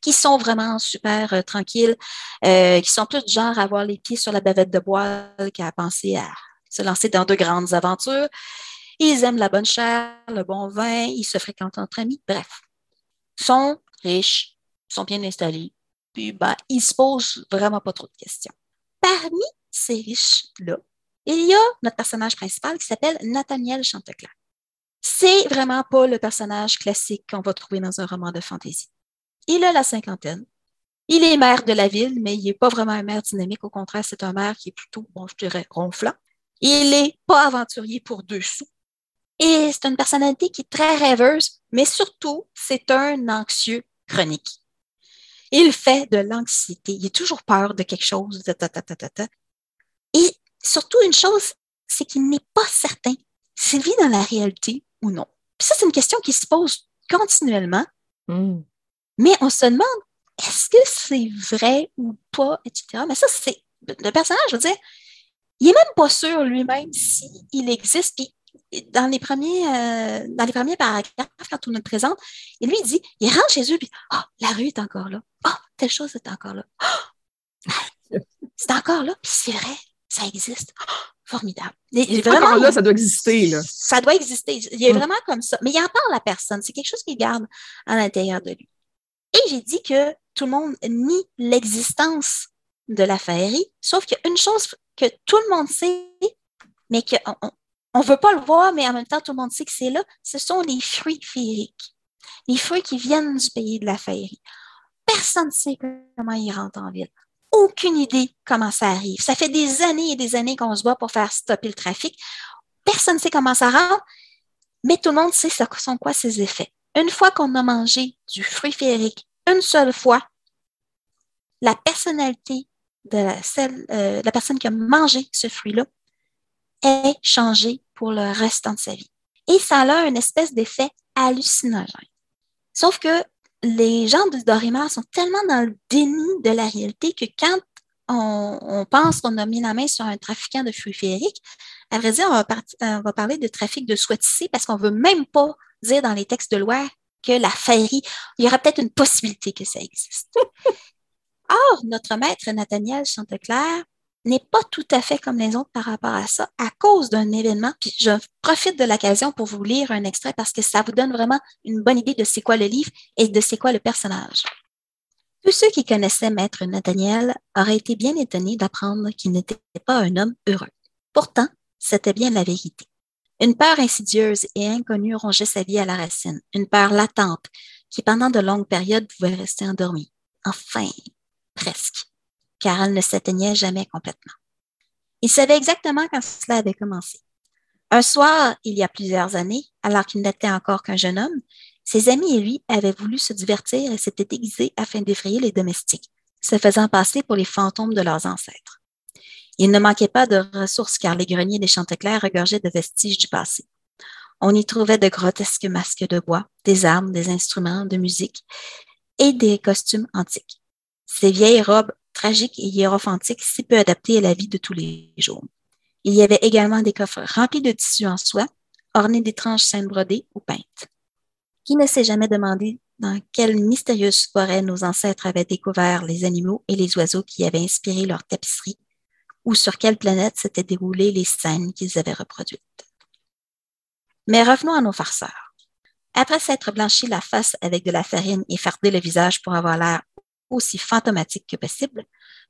qui sont vraiment super euh, tranquilles, euh, qui sont plus du genre à avoir les pieds sur la bavette de bois qu'à penser à se lancer dans de grandes aventures. Ils aiment la bonne chair, le bon vin, ils se fréquentent entre amis, bref. Sont riches, sont bien installés, puis ben, ils se posent vraiment pas trop de questions. Parmi ces riches-là, il y a notre personnage principal qui s'appelle Nathaniel Chantecler. C'est vraiment pas le personnage classique qu'on va trouver dans un roman de fantasy. Il a la cinquantaine. Il est maire de la ville, mais il n'est pas vraiment un maire dynamique. Au contraire, c'est un maire qui est plutôt, bon, je dirais, ronflant. Il n'est pas aventurier pour deux sous. Et c'est une personnalité qui est très rêveuse, mais surtout, c'est un anxieux chronique. Il fait de l'anxiété. Il a toujours peur de quelque chose. Et surtout, une chose, c'est qu'il n'est pas certain s'il vit dans la réalité ou non. Puis ça, c'est une question qui se pose continuellement. Hmm. Mais on se demande, est-ce que c'est vrai ou pas, etc. Mais ça, c'est le personnage, je veux dire, il n'est même pas sûr lui-même s'il existe. Puis dans les premiers, euh, dans les premiers paragraphes, quand on le présente, il lui dit, il rentre chez eux, puis oh, la rue est encore là. Oh, telle chose est encore là. Oh, c'est encore là, puis c'est vrai, ça existe. Oh, formidable. vraiment, là, ça doit exister. Là. Ça doit exister. Il est mm. vraiment comme ça. Mais il en parle à personne. C'est quelque chose qu'il garde à l'intérieur de lui. Et j'ai dit que tout le monde nie l'existence de la féerie, sauf qu'il y a une chose que tout le monde sait, mais qu'on ne veut pas le voir, mais en même temps, tout le monde sait que c'est là, ce sont les fruits féeriques. Les fruits qui viennent du pays de la féerie. Personne ne sait comment ils rentrent en ville. Aucune idée comment ça arrive. Ça fait des années et des années qu'on se bat pour faire stopper le trafic. Personne ne sait comment ça rentre, mais tout le monde sait ce sont quoi ses effets. Une fois qu'on a mangé du fruit féerique une seule fois, la personnalité de la, euh, la personne qui a mangé ce fruit-là est changée pour le restant de sa vie. Et ça a une espèce d'effet hallucinogène. Sauf que les gens de Dorimar sont tellement dans le déni de la réalité que quand on, pense qu'on a mis la main sur un trafiquant de fruits féeriques, à vrai dire, on va, on va parler de trafic de soie tissée parce qu'on ne veut même pas dire dans les textes de loi que la féerie, il y aura peut-être une possibilité que ça existe. Or, notre maître Nathaniel Chanteclair n'est pas tout à fait comme les autres par rapport à ça à cause d'un événement. Puis je profite de l'occasion pour vous lire un extrait parce que ça vous donne vraiment une bonne idée de c'est quoi le livre et de c'est quoi le personnage. Tous ceux qui connaissaient maître Nathaniel auraient été bien étonnés d'apprendre qu'il n'était pas un homme heureux. Pourtant, c'était bien la vérité. Une peur insidieuse et inconnue rongeait sa vie à la racine, une peur latente qui pendant de longues périodes pouvait rester endormie. Enfin, presque, car elle ne s'éteignait jamais complètement. Il savait exactement quand cela avait commencé. Un soir, il y a plusieurs années, alors qu'il n'était encore qu'un jeune homme, ses amis et lui avaient voulu se divertir et s'étaient déguisés afin d'effrayer les domestiques, se faisant passer pour les fantômes de leurs ancêtres. Il ne manquait pas de ressources car les greniers des Chanteclair regorgeaient de vestiges du passé. On y trouvait de grotesques masques de bois, des armes, des instruments de musique et des costumes antiques. Ces vieilles robes tragiques et hiérophantiques si peu adaptées à la vie de tous les jours. Il y avait également des coffres remplis de tissus en soie, ornés d'étranges scènes brodées ou peintes. Qui ne s'est jamais demandé dans quelle mystérieuse forêt nos ancêtres avaient découvert les animaux et les oiseaux qui avaient inspiré leurs tapisseries ou sur quelle planète s'étaient déroulées les scènes qu'ils avaient reproduites. Mais revenons à nos farceurs. Après s'être blanchi la face avec de la farine et fardé le visage pour avoir l'air aussi fantomatique que possible,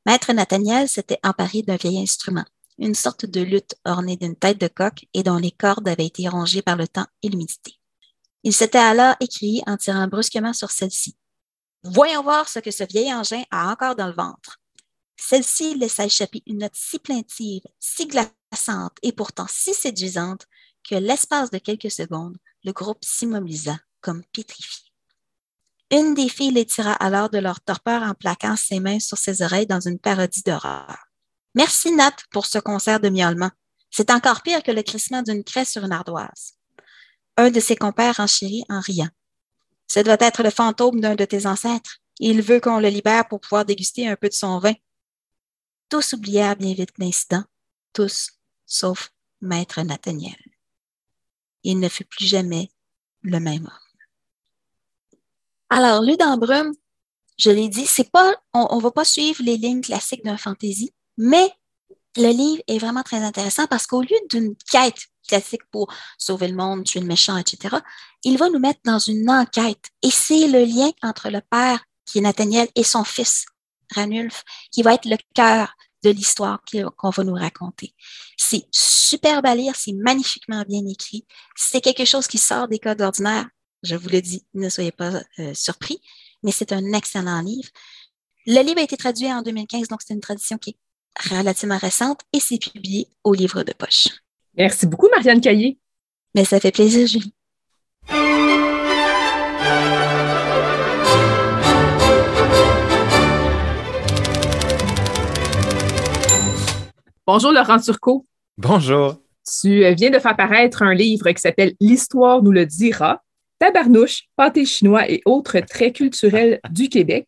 Maître Nathaniel s'était emparé d'un vieil instrument, une sorte de lutte ornée d'une tête de coq et dont les cordes avaient été rongées par le temps et l'humidité. Il s'était alors écrit en tirant brusquement sur celle-ci. Voyons voir ce que ce vieil engin a encore dans le ventre. Celle-ci laissa échapper une note si plaintive, si glaçante et pourtant si séduisante que l'espace de quelques secondes, le groupe s'immobilisa comme pétrifié. Une des filles les tira alors de leur torpeur en plaquant ses mains sur ses oreilles dans une parodie d'horreur. Merci Nat pour ce concert de miaulement. C'est encore pire que le crissement d'une craie sur une ardoise. Un de ses compères enchérit en riant. Ce doit être le fantôme d'un de tes ancêtres. Il veut qu'on le libère pour pouvoir déguster un peu de son vin. Tous oublièrent bien vite l'incident, tous, sauf Maître Nathaniel. Il ne fut plus jamais le même homme. Alors, Ludambrum, je l'ai dit, c'est pas, on ne va pas suivre les lignes classiques d'un fantasy, mais le livre est vraiment très intéressant parce qu'au lieu d'une quête classique pour sauver le monde, tuer le méchant, etc., il va nous mettre dans une enquête. Et c'est le lien entre le père, qui est Nathaniel, et son fils, Ranulf, qui va être le cœur de l'histoire qu'on va nous raconter. C'est superbe à lire, c'est magnifiquement bien écrit. C'est quelque chose qui sort des codes ordinaires. Je vous le dis, ne soyez pas euh, surpris, mais c'est un excellent livre. Le livre a été traduit en 2015, donc c'est une tradition qui est relativement récente et c'est publié au livre de poche. Merci beaucoup, Marianne Caillé. Mais ça fait plaisir, Julie. Bonjour, Laurent Turcot. Bonjour. Tu viens de faire paraître un livre qui s'appelle L'Histoire nous le dira, Tabarnouche, pâté chinois et autres traits culturels du Québec.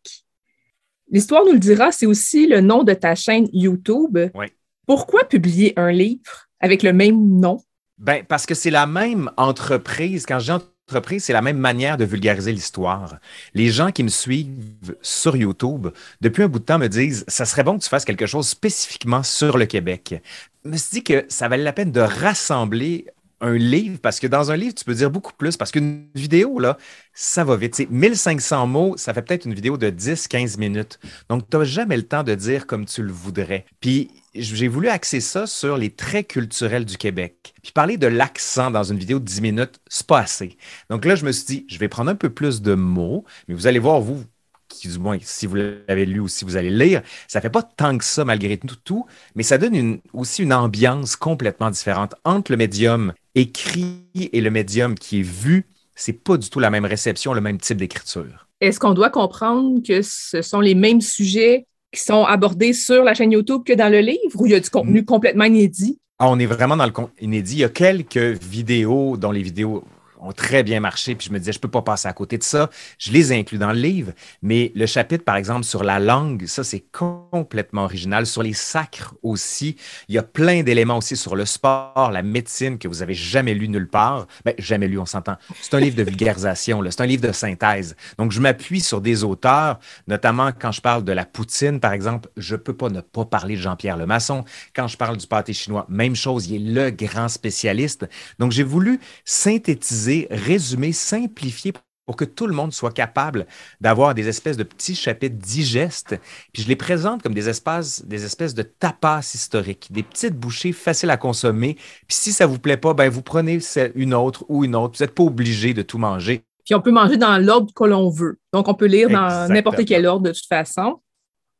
L'histoire nous le dira, c'est aussi le nom de ta chaîne YouTube. Oui. Pourquoi publier un livre avec le même nom? Ben, parce que c'est la même entreprise. Quand je dis entreprise, c'est la même manière de vulgariser l'histoire. Les gens qui me suivent sur YouTube, depuis un bout de temps, me disent Ça serait bon que tu fasses quelque chose spécifiquement sur le Québec. Je me suis dit que ça valait la peine de rassembler un livre, parce que dans un livre, tu peux dire beaucoup plus, parce qu'une vidéo, là, ça va vite. T'sais, 1500 mots, ça fait peut-être une vidéo de 10-15 minutes. Donc, tu n'as jamais le temps de dire comme tu le voudrais. Puis, j'ai voulu axer ça sur les traits culturels du Québec. Puis, parler de l'accent dans une vidéo de 10 minutes, c'est pas assez. Donc là, je me suis dit, je vais prendre un peu plus de mots, mais vous allez voir, vous, qui, du moins, si vous l'avez lu ou si vous allez le lire, ça fait pas tant que ça malgré tout, tout mais ça donne aussi une ambiance complètement différente entre le médium écrit et le médium qui est vu. C'est pas du tout la même réception, le même type d'écriture. Est-ce qu'on doit comprendre que ce sont les mêmes sujets qui sont abordés sur la chaîne YouTube que dans le livre ou il y a du contenu complètement inédit? Ah, on est vraiment dans le contenu inédit. Il y a quelques vidéos, dont les vidéos ont très bien marché, puis je me disais, je ne peux pas passer à côté de ça. Je les inclus dans le livre, mais le chapitre, par exemple, sur la langue, ça, c'est complètement original. Sur les sacres aussi, il y a plein d'éléments aussi sur le sport, la médecine que vous avez jamais lu nulle part. Ben, jamais lu, on s'entend. C'est un livre de vulgarisation, c'est un livre de synthèse. Donc, je m'appuie sur des auteurs, notamment quand je parle de la poutine, par exemple, je ne peux pas ne pas parler de Jean-Pierre Lemasson. Quand je parle du pâté chinois, même chose, il est le grand spécialiste. Donc, j'ai voulu synthétiser résumé, simplifié pour que tout le monde soit capable d'avoir des espèces de petits chapitres digestes. Puis je les présente comme des espaces, des espèces de tapas historiques, des petites bouchées faciles à consommer. Puis si ça ne vous plaît pas, ben vous prenez une autre ou une autre. Vous n'êtes pas obligé de tout manger. Puis on peut manger dans l'ordre que l'on veut. Donc on peut lire dans n'importe quel ordre de toute façon.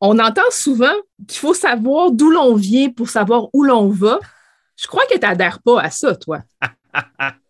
On entend souvent qu'il faut savoir d'où l'on vient pour savoir où l'on va. Je crois que tu n'adhères pas à ça, toi.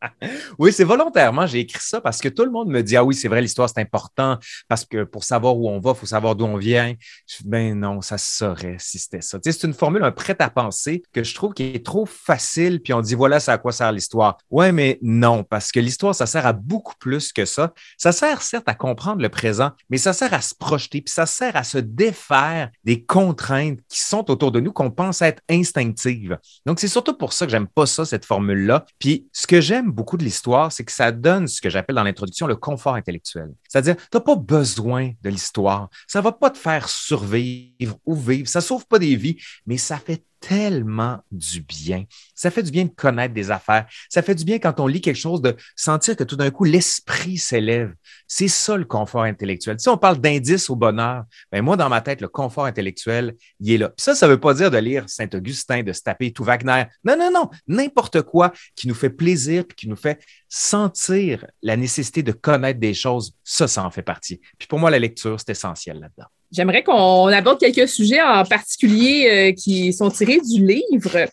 oui, c'est volontairement. J'ai écrit ça parce que tout le monde me dit Ah oui, c'est vrai, l'histoire, c'est important parce que pour savoir où on va, il faut savoir d'où on vient. Je dis Ben non, ça se saurait si c'était ça. c'est une formule, un prêt à penser que je trouve qui est trop facile. Puis on dit Voilà, c'est à quoi sert l'histoire. Ouais, mais non, parce que l'histoire, ça sert à beaucoup plus que ça. Ça sert certes à comprendre le présent, mais ça sert à se projeter, puis ça sert à se défaire des contraintes qui sont autour de nous qu'on pense être instinctives. Donc, c'est surtout pour ça que j'aime pas ça, cette formule-là. Puis ce que j'aime beaucoup de l'histoire, c'est que ça donne ce que j'appelle dans l'introduction le confort intellectuel. C'est-à-dire, tu n'as pas besoin de l'histoire. Ça ne va pas te faire survivre ou vivre. Ça ne sauve pas des vies, mais ça fait tellement du bien. Ça fait du bien de connaître des affaires. Ça fait du bien quand on lit quelque chose de sentir que tout d'un coup, l'esprit s'élève. C'est ça le confort intellectuel. Si on parle d'indice au bonheur, ben moi, dans ma tête, le confort intellectuel, il est là. Ça, ça ne veut pas dire de lire Saint-Augustin, de se taper tout Wagner. Non, non, non. N'importe quoi qui nous fait plaisir puis qui nous fait sentir la nécessité de connaître des choses, ça, ça en fait partie. Puis pour moi, la lecture, c'est essentiel là-dedans. J'aimerais qu'on aborde quelques sujets en particulier euh, qui sont tirés du livre.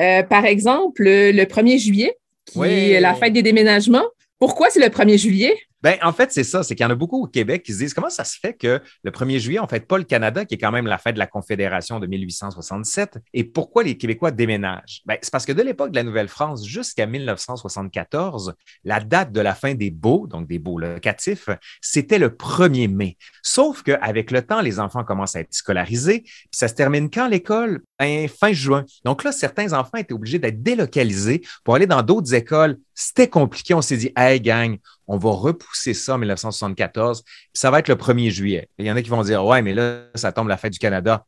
Euh, par exemple, le 1er juillet, qui est la fête des déménagements. Pourquoi c'est le 1er juillet? Ben, en fait, c'est ça. C'est qu'il y en a beaucoup au Québec qui se disent comment ça se fait que le 1er juillet, on ne fête pas le Canada, qui est quand même la fête de la Confédération de 1867, et pourquoi les Québécois déménagent? Ben, c'est parce que de l'époque de la Nouvelle-France jusqu'à 1974, la date de la fin des baux, donc des baux locatifs, c'était le 1er mai. Sauf qu'avec le temps, les enfants commencent à être scolarisés, puis ça se termine quand l'école? Ben, fin juin. Donc là, certains enfants étaient obligés d'être délocalisés pour aller dans d'autres écoles. C'était compliqué. On s'est dit, hey, gang, on va repousser ça en 1974, puis ça va être le 1er juillet. Il y en a qui vont dire, ouais, mais là, ça tombe la fête du Canada.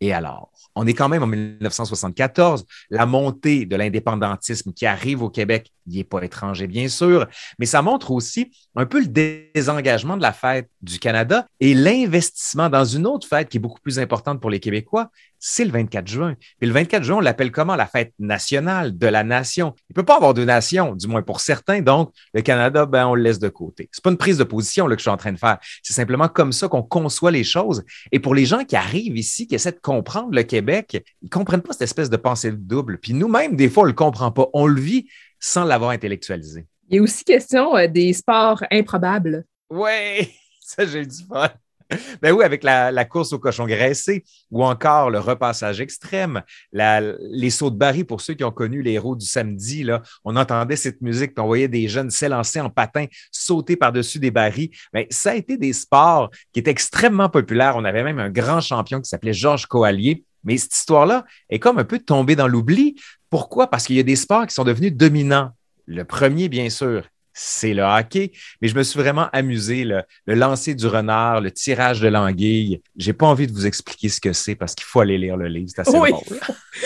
Et alors? On est quand même en 1974. La montée de l'indépendantisme qui arrive au Québec, il n'est pas étranger, bien sûr, mais ça montre aussi un peu le désengagement de la fête du Canada et l'investissement dans une autre fête qui est beaucoup plus importante pour les Québécois, c'est le 24 juin. Et le 24 juin, on l'appelle comment? La fête nationale de la nation. Il ne peut pas avoir de nation, du moins pour certains. Donc, le Canada, ben, on le laisse de côté. C'est pas une prise de position là, que je suis en train de faire. C'est simplement comme ça qu'on conçoit les choses. Et pour les gens qui arrivent ici, qui essaient de comprendre le Québec, ils ne comprennent pas cette espèce de pensée double. Puis nous-mêmes, des fois, on ne le comprend pas. On le vit sans l'avoir intellectualisé. Il y a aussi question euh, des sports improbables. Oui, ça, j'ai du fun. Ben oui, avec la, course au cochon graissé ou encore le repassage extrême, les sauts de baril pour ceux qui ont connu les héros du samedi, on entendait cette musique, puis on voyait des jeunes s'élancer en patin, sauter par-dessus des barils. Ben, ça a été des sports qui étaient extrêmement populaires. On avait même un grand champion qui s'appelait Georges Coallier. Mais cette histoire-là est comme un peu tombée dans l'oubli. Pourquoi? Parce qu'il y a des sports qui sont devenus dominants. Le premier, bien sûr, c'est le hockey. Mais je me suis vraiment amusé. Le, lancer du renard, le tirage de l'anguille. J'ai pas envie de vous expliquer ce que c'est parce qu'il faut aller lire le livre. C'est assez oui.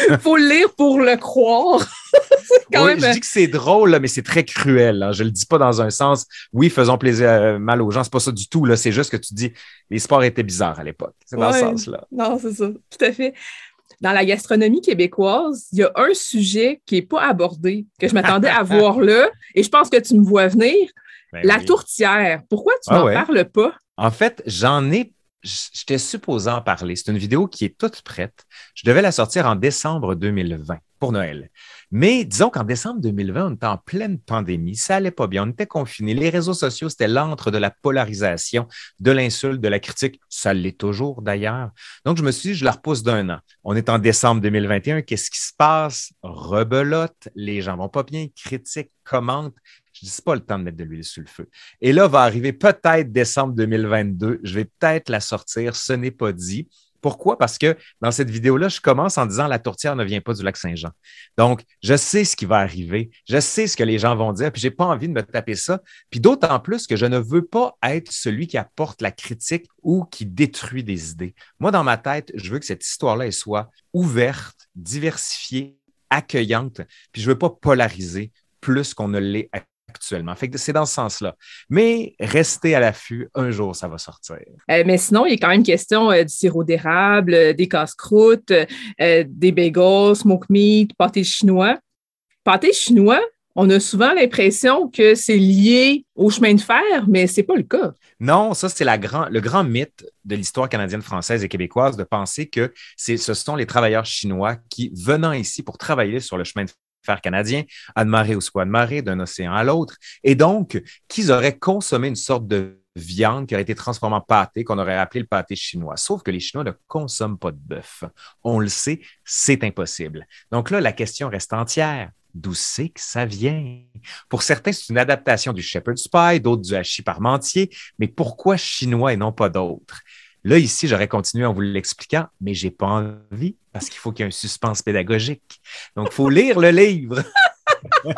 Il faut le lire pour le croire. oui, Je dis que c'est drôle, mais c'est très cruel. Hein. Je le dis pas dans un sens, oui, faisons plaisir euh, mal aux gens. C'est pas ça du tout. C'est juste que tu dis, les sports étaient bizarres à l'époque. C'est dans ce sens-là. Non, c'est ça. Tout à fait dans la gastronomie québécoise, il y a un sujet qui n'est pas abordé, que je m'attendais à voir là, et je pense que tu me vois venir. Ben la tourtière. Pourquoi tu ah n'en parles pas? En fait, j'en ai. J'étais supposé en parler. C'est une vidéo qui est toute prête. Je devais la sortir en décembre 2020 pour Noël. Mais disons qu'en décembre 2020, on était en pleine pandémie, ça allait pas bien, on était confinés. Les réseaux sociaux, c'était l'antre de la polarisation, de l'insulte, de la critique. Ça l'est toujours d'ailleurs. Donc, je me suis dit, je la repousse d'un an. On est en décembre 2021, qu'est-ce qui se passe? Rebelote, les gens vont pas bien, critiquent, commentent. Je dis, pas le temps de mettre de l'huile sur le feu. Et là, va arriver peut-être décembre 2022. Je vais peut-être la sortir. Ce n'est pas dit. Pourquoi? Parce que dans cette vidéo-là, je commence en disant la tourtière ne vient pas du lac Saint-Jean. Donc, je sais ce qui va arriver, je sais ce que les gens vont dire, puis je n'ai pas envie de me taper ça. Puis d'autant plus que je ne veux pas être celui qui apporte la critique ou qui détruit des idées. Moi, dans ma tête, je veux que cette histoire-là soit ouverte, diversifiée, accueillante, puis je ne veux pas polariser plus qu'on ne l'est actuellement. Fait que c'est dans ce sens-là. Mais restez à l'affût, un jour, ça va sortir. Euh, mais sinon, il y a quand même question euh, du sirop d'érable, euh, des casse-croûtes, des bagels, smoke meat, pâté chinois. Pâté chinois, on a souvent l'impression que c'est lié au chemin de fer, mais c'est pas le cas. Non, ça, c'est grand, le grand mythe de l'histoire canadienne, française et québécoise de penser que ce sont les travailleurs chinois qui, venant ici pour travailler sur le chemin de fer canadien, Anne-Marie ou soit Anne-Marie, d'un océan à l'autre, et donc qu'ils auraient consommé une sorte de viande qui aurait été transformée en pâté, qu'on aurait appelé le pâté chinois. Sauf que les Chinois ne consomment pas de bœuf. On le sait, c'est impossible. Donc là, la question reste entière. D'où c'est que ça vient? Pour certains, c'est une adaptation du shepherd's pie, d'autres du hachis parmentier, mais pourquoi chinois et non pas d'autres? Là, ici, j'aurais continué en vous l'expliquant, mais j'ai pas envie parce qu'il faut qu'il y ait un suspense pédagogique. Donc, il faut lire le livre.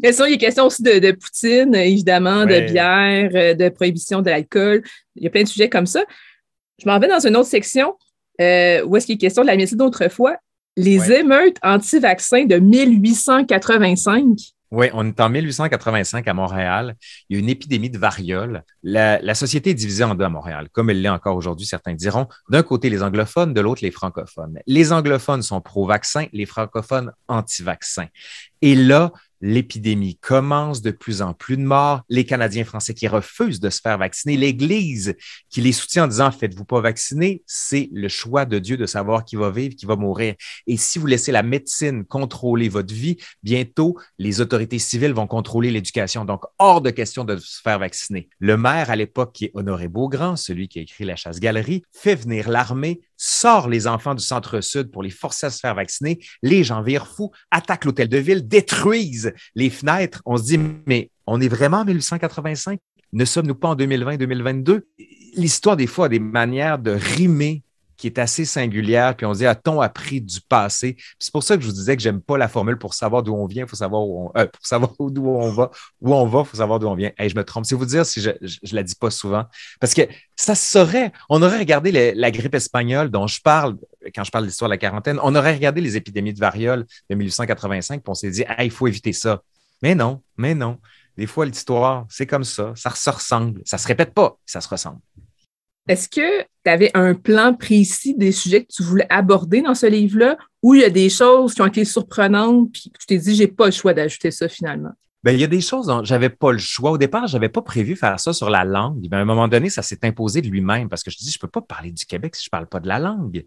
Bien sûr, il est question aussi de, poutine, évidemment, de bière, euh, de prohibition de l'alcool. Il y a plein de sujets comme ça. Je m'en vais dans une autre section euh, où est-ce qu'il est question de la médecine d'autrefois. Les émeutes anti-vaccins de 1885. Oui, on est en 1885 à Montréal. Il y a une épidémie de variole. La, société est divisée en deux à Montréal, comme elle l'est encore aujourd'hui, certains diront. D'un côté, les anglophones, de l'autre, les francophones. Les anglophones sont pro-vaccin, les francophones anti-vaccin. Et là, L'épidémie commence, de plus en plus de morts, les Canadiens français qui refusent de se faire vacciner, l'Église qui les soutient en disant faites-vous pas vacciner, c'est le choix de Dieu de savoir qui va vivre, qui va mourir. Et si vous laissez la médecine contrôler votre vie, bientôt les autorités civiles vont contrôler l'éducation. Donc, hors de question de se faire vacciner. Le maire à l'époque, qui est Honoré Beaugrand, celui qui a écrit La chasse-galerie, fait venir l'armée, sort les enfants du centre-sud pour les forcer à se faire vacciner. Les gens virent fous, attaquent l'hôtel de ville, détruisent les fenêtres. On se dit, mais on est vraiment en 1885? Ne sommes-nous pas en 2020-2022? L'histoire, des fois, a des manières de rimer qui est assez singulière, puis on se dit, a-t-on appris du passé? C'est pour ça que je vous disais que j'aime pas la formule pour savoir d'où on vient, faut savoir où on, euh, pour savoir on va, où on va, faut savoir d'où on vient. Et je me trompe. C'est vous dire si je, je, la dis pas souvent. Parce que ça se saurait. On aurait regardé la grippe espagnole dont je parle quand je parle de l'histoire de la quarantaine. On aurait regardé les épidémies de variole de 1885, puis on s'est dit, il faut éviter ça. Mais non, mais non. Des fois, l'histoire, c'est comme ça. Ça se ressemble. Ça se répète pas, ça se ressemble. Est-ce que tu avais un plan précis des sujets que tu voulais aborder dans ce livre-là ou il y a des choses qui ont été surprenantes puis tu t'es dit, j'ai pas le choix d'ajouter ça finalement? Ben, il y a des choses dont j'avais pas le choix. Au départ, j'avais pas prévu faire ça sur la langue. Ben, à un moment donné, ça s'est imposé de lui-même parce que je dis, je peux pas parler du Québec si je parle pas de la langue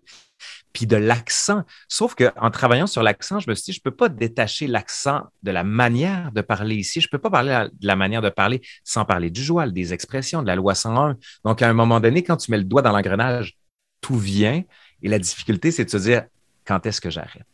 puis de l'accent. Sauf qu'en travaillant sur l'accent, je me suis dit, je ne peux pas détacher l'accent de la manière de parler ici. Je ne peux pas parler de la manière de parler sans parler du joual, des expressions, de la loi 101. Donc, à un moment donné, quand tu mets le doigt dans l'engrenage, tout vient. Et la difficulté, c'est de se dire, quand est-ce que j'arrête?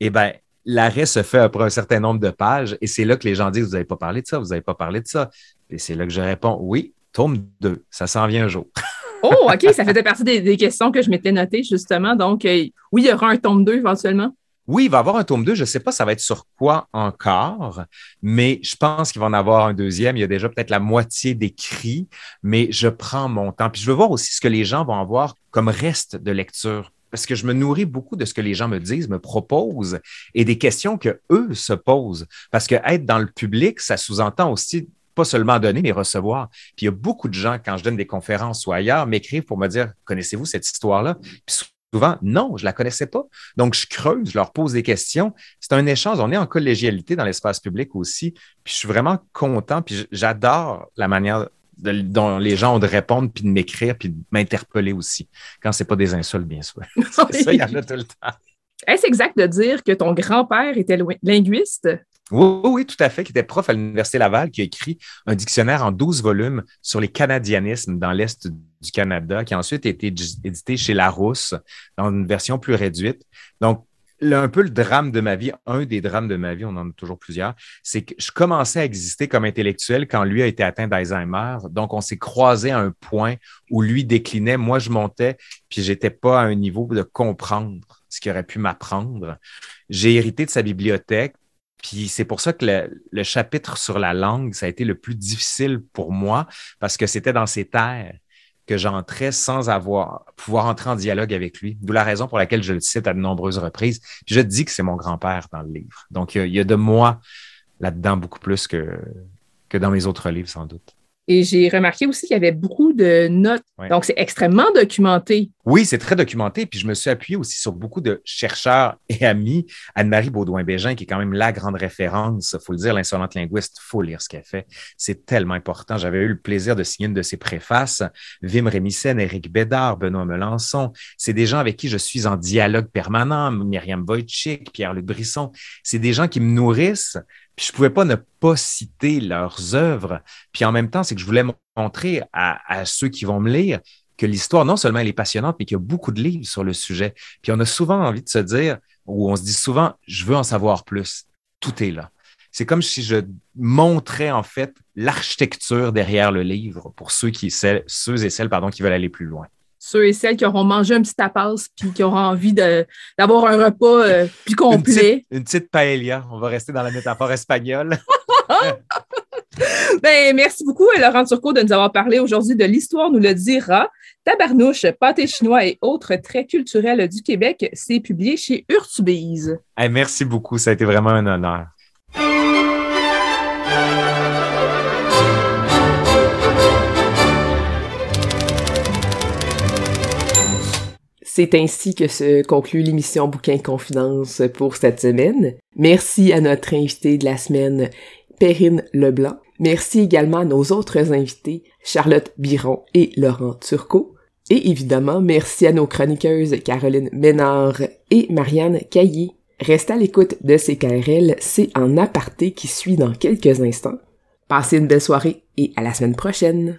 Eh bien, l'arrêt se fait après un certain nombre de pages et c'est là que les gens disent, vous n'avez pas parlé de ça, vous n'avez pas parlé de ça. Et c'est là que je réponds, oui, tome 2, ça s'en vient un jour. Oh, OK, ça faisait partie des, questions que je m'étais notées, justement. Donc, euh, oui, il y aura un tome 2 éventuellement. Oui, il va y avoir un tome 2. Je ne sais pas ça va être sur quoi encore, mais je pense qu'il va en avoir un deuxième. Il y a déjà peut-être la moitié d'écrit, mais je prends mon temps. Puis je veux voir aussi ce que les gens vont avoir comme reste de lecture. Parce que je me nourris beaucoup de ce que les gens me disent, me proposent et des questions que eux se posent. Parce que être dans le public, ça sous-entend aussi pas seulement donner, mais recevoir. Puis il y a beaucoup de gens, quand je donne des conférences ou ailleurs, m'écrivent pour me dire Connaissez-vous cette histoire-là? Puis souvent, non, je ne la connaissais pas. Donc, je creuse, je leur pose des questions. C'est un échange. On est en collégialité dans l'espace public aussi. Puis je suis vraiment content. Puis j'adore la manière dont les gens ont de répondre, puis de m'écrire, puis de m'interpeller aussi. Quand ce n'est pas des insultes, bien sûr. ça, il y en a tout le temps. Est-ce exact de dire que ton grand-père était linguiste? Oui, oui, tout à fait, qui était prof à l'Université Laval, qui a écrit un dictionnaire en 12 volumes sur les canadianismes dans l'Est du Canada, qui a ensuite été édité chez Larousse dans une version plus réduite. Donc, un peu le drame de ma vie, un des drames de ma vie, on en a toujours plusieurs, c'est que je commençais à exister comme intellectuel quand lui a été atteint d'Alzheimer. Donc, on s'est croisé à un point où lui déclinait, moi je montais, puis j'étais pas à un niveau de comprendre ce qu'il aurait pu m'apprendre. J'ai hérité de sa bibliothèque, puis c'est pour ça que le, chapitre sur la langue, ça a été le plus difficile pour moi parce que c'était dans ces terres que j'entrais sans avoir pouvoir entrer en dialogue avec lui. D'où la raison pour laquelle je le cite à de nombreuses reprises. Puis je dis que c'est mon grand-père dans le livre. Donc il y, a de moi là-dedans beaucoup plus que, que dans mes autres livres sans doute. Et j'ai remarqué aussi qu'il y avait beaucoup de notes. Donc, c'est extrêmement documenté. Oui, c'est très documenté. Puis je me suis appuyé aussi sur beaucoup de chercheurs et amis. Anne-Marie Baudouin-Bégin, qui est quand même la grande référence, il faut le dire, l'insolente linguiste, il faut lire ce qu'elle fait. C'est tellement important. J'avais eu le plaisir de signer une de ses préfaces. Vim Rémissen, Éric Bédard, Benoît Melançon. C'est des gens avec qui je suis en dialogue permanent. Myriam Wojcik, Pierre-Luc Brisson. C'est des gens qui me nourrissent puis je pouvais pas ne pas citer leurs œuvres. Puis en même temps, c'est que je voulais montrer à, ceux qui vont me lire que l'histoire, non seulement elle est passionnante, mais qu'il y a beaucoup de livres sur le sujet. Puis on a souvent envie de se dire, ou on se dit souvent, je veux en savoir plus. Tout est là. C'est comme si je montrais en fait l'architecture derrière le livre pour ceux, qui, ceux et celles pardon, qui veulent aller plus loin ceux et celles qui auront mangé un petit tapas puis qui auront envie d'avoir un repas euh, plus complet. Une petite, paella. On va rester dans la métaphore espagnole. ben, merci beaucoup, Laurent Turcot, de nous avoir parlé aujourd'hui de l'histoire nous le dira. Tabarnouche, pâté chinois et autres traits culturels du Québec, c'est publié chez Urtubise. merci beaucoup, ça a été vraiment un honneur. C'est ainsi que se conclut l'émission Bouquin Confidence pour cette semaine. Merci à notre invité de la semaine, Perrine Leblanc. Merci également à nos autres invités, Charlotte Biron et Laurent Turcot. Et évidemment, merci à nos chroniqueuses Caroline Ménard et Marianne Caillé. Restez à l'écoute de CKRL, c'est en aparté qui suit dans quelques instants. Passez une belle soirée et à la semaine prochaine.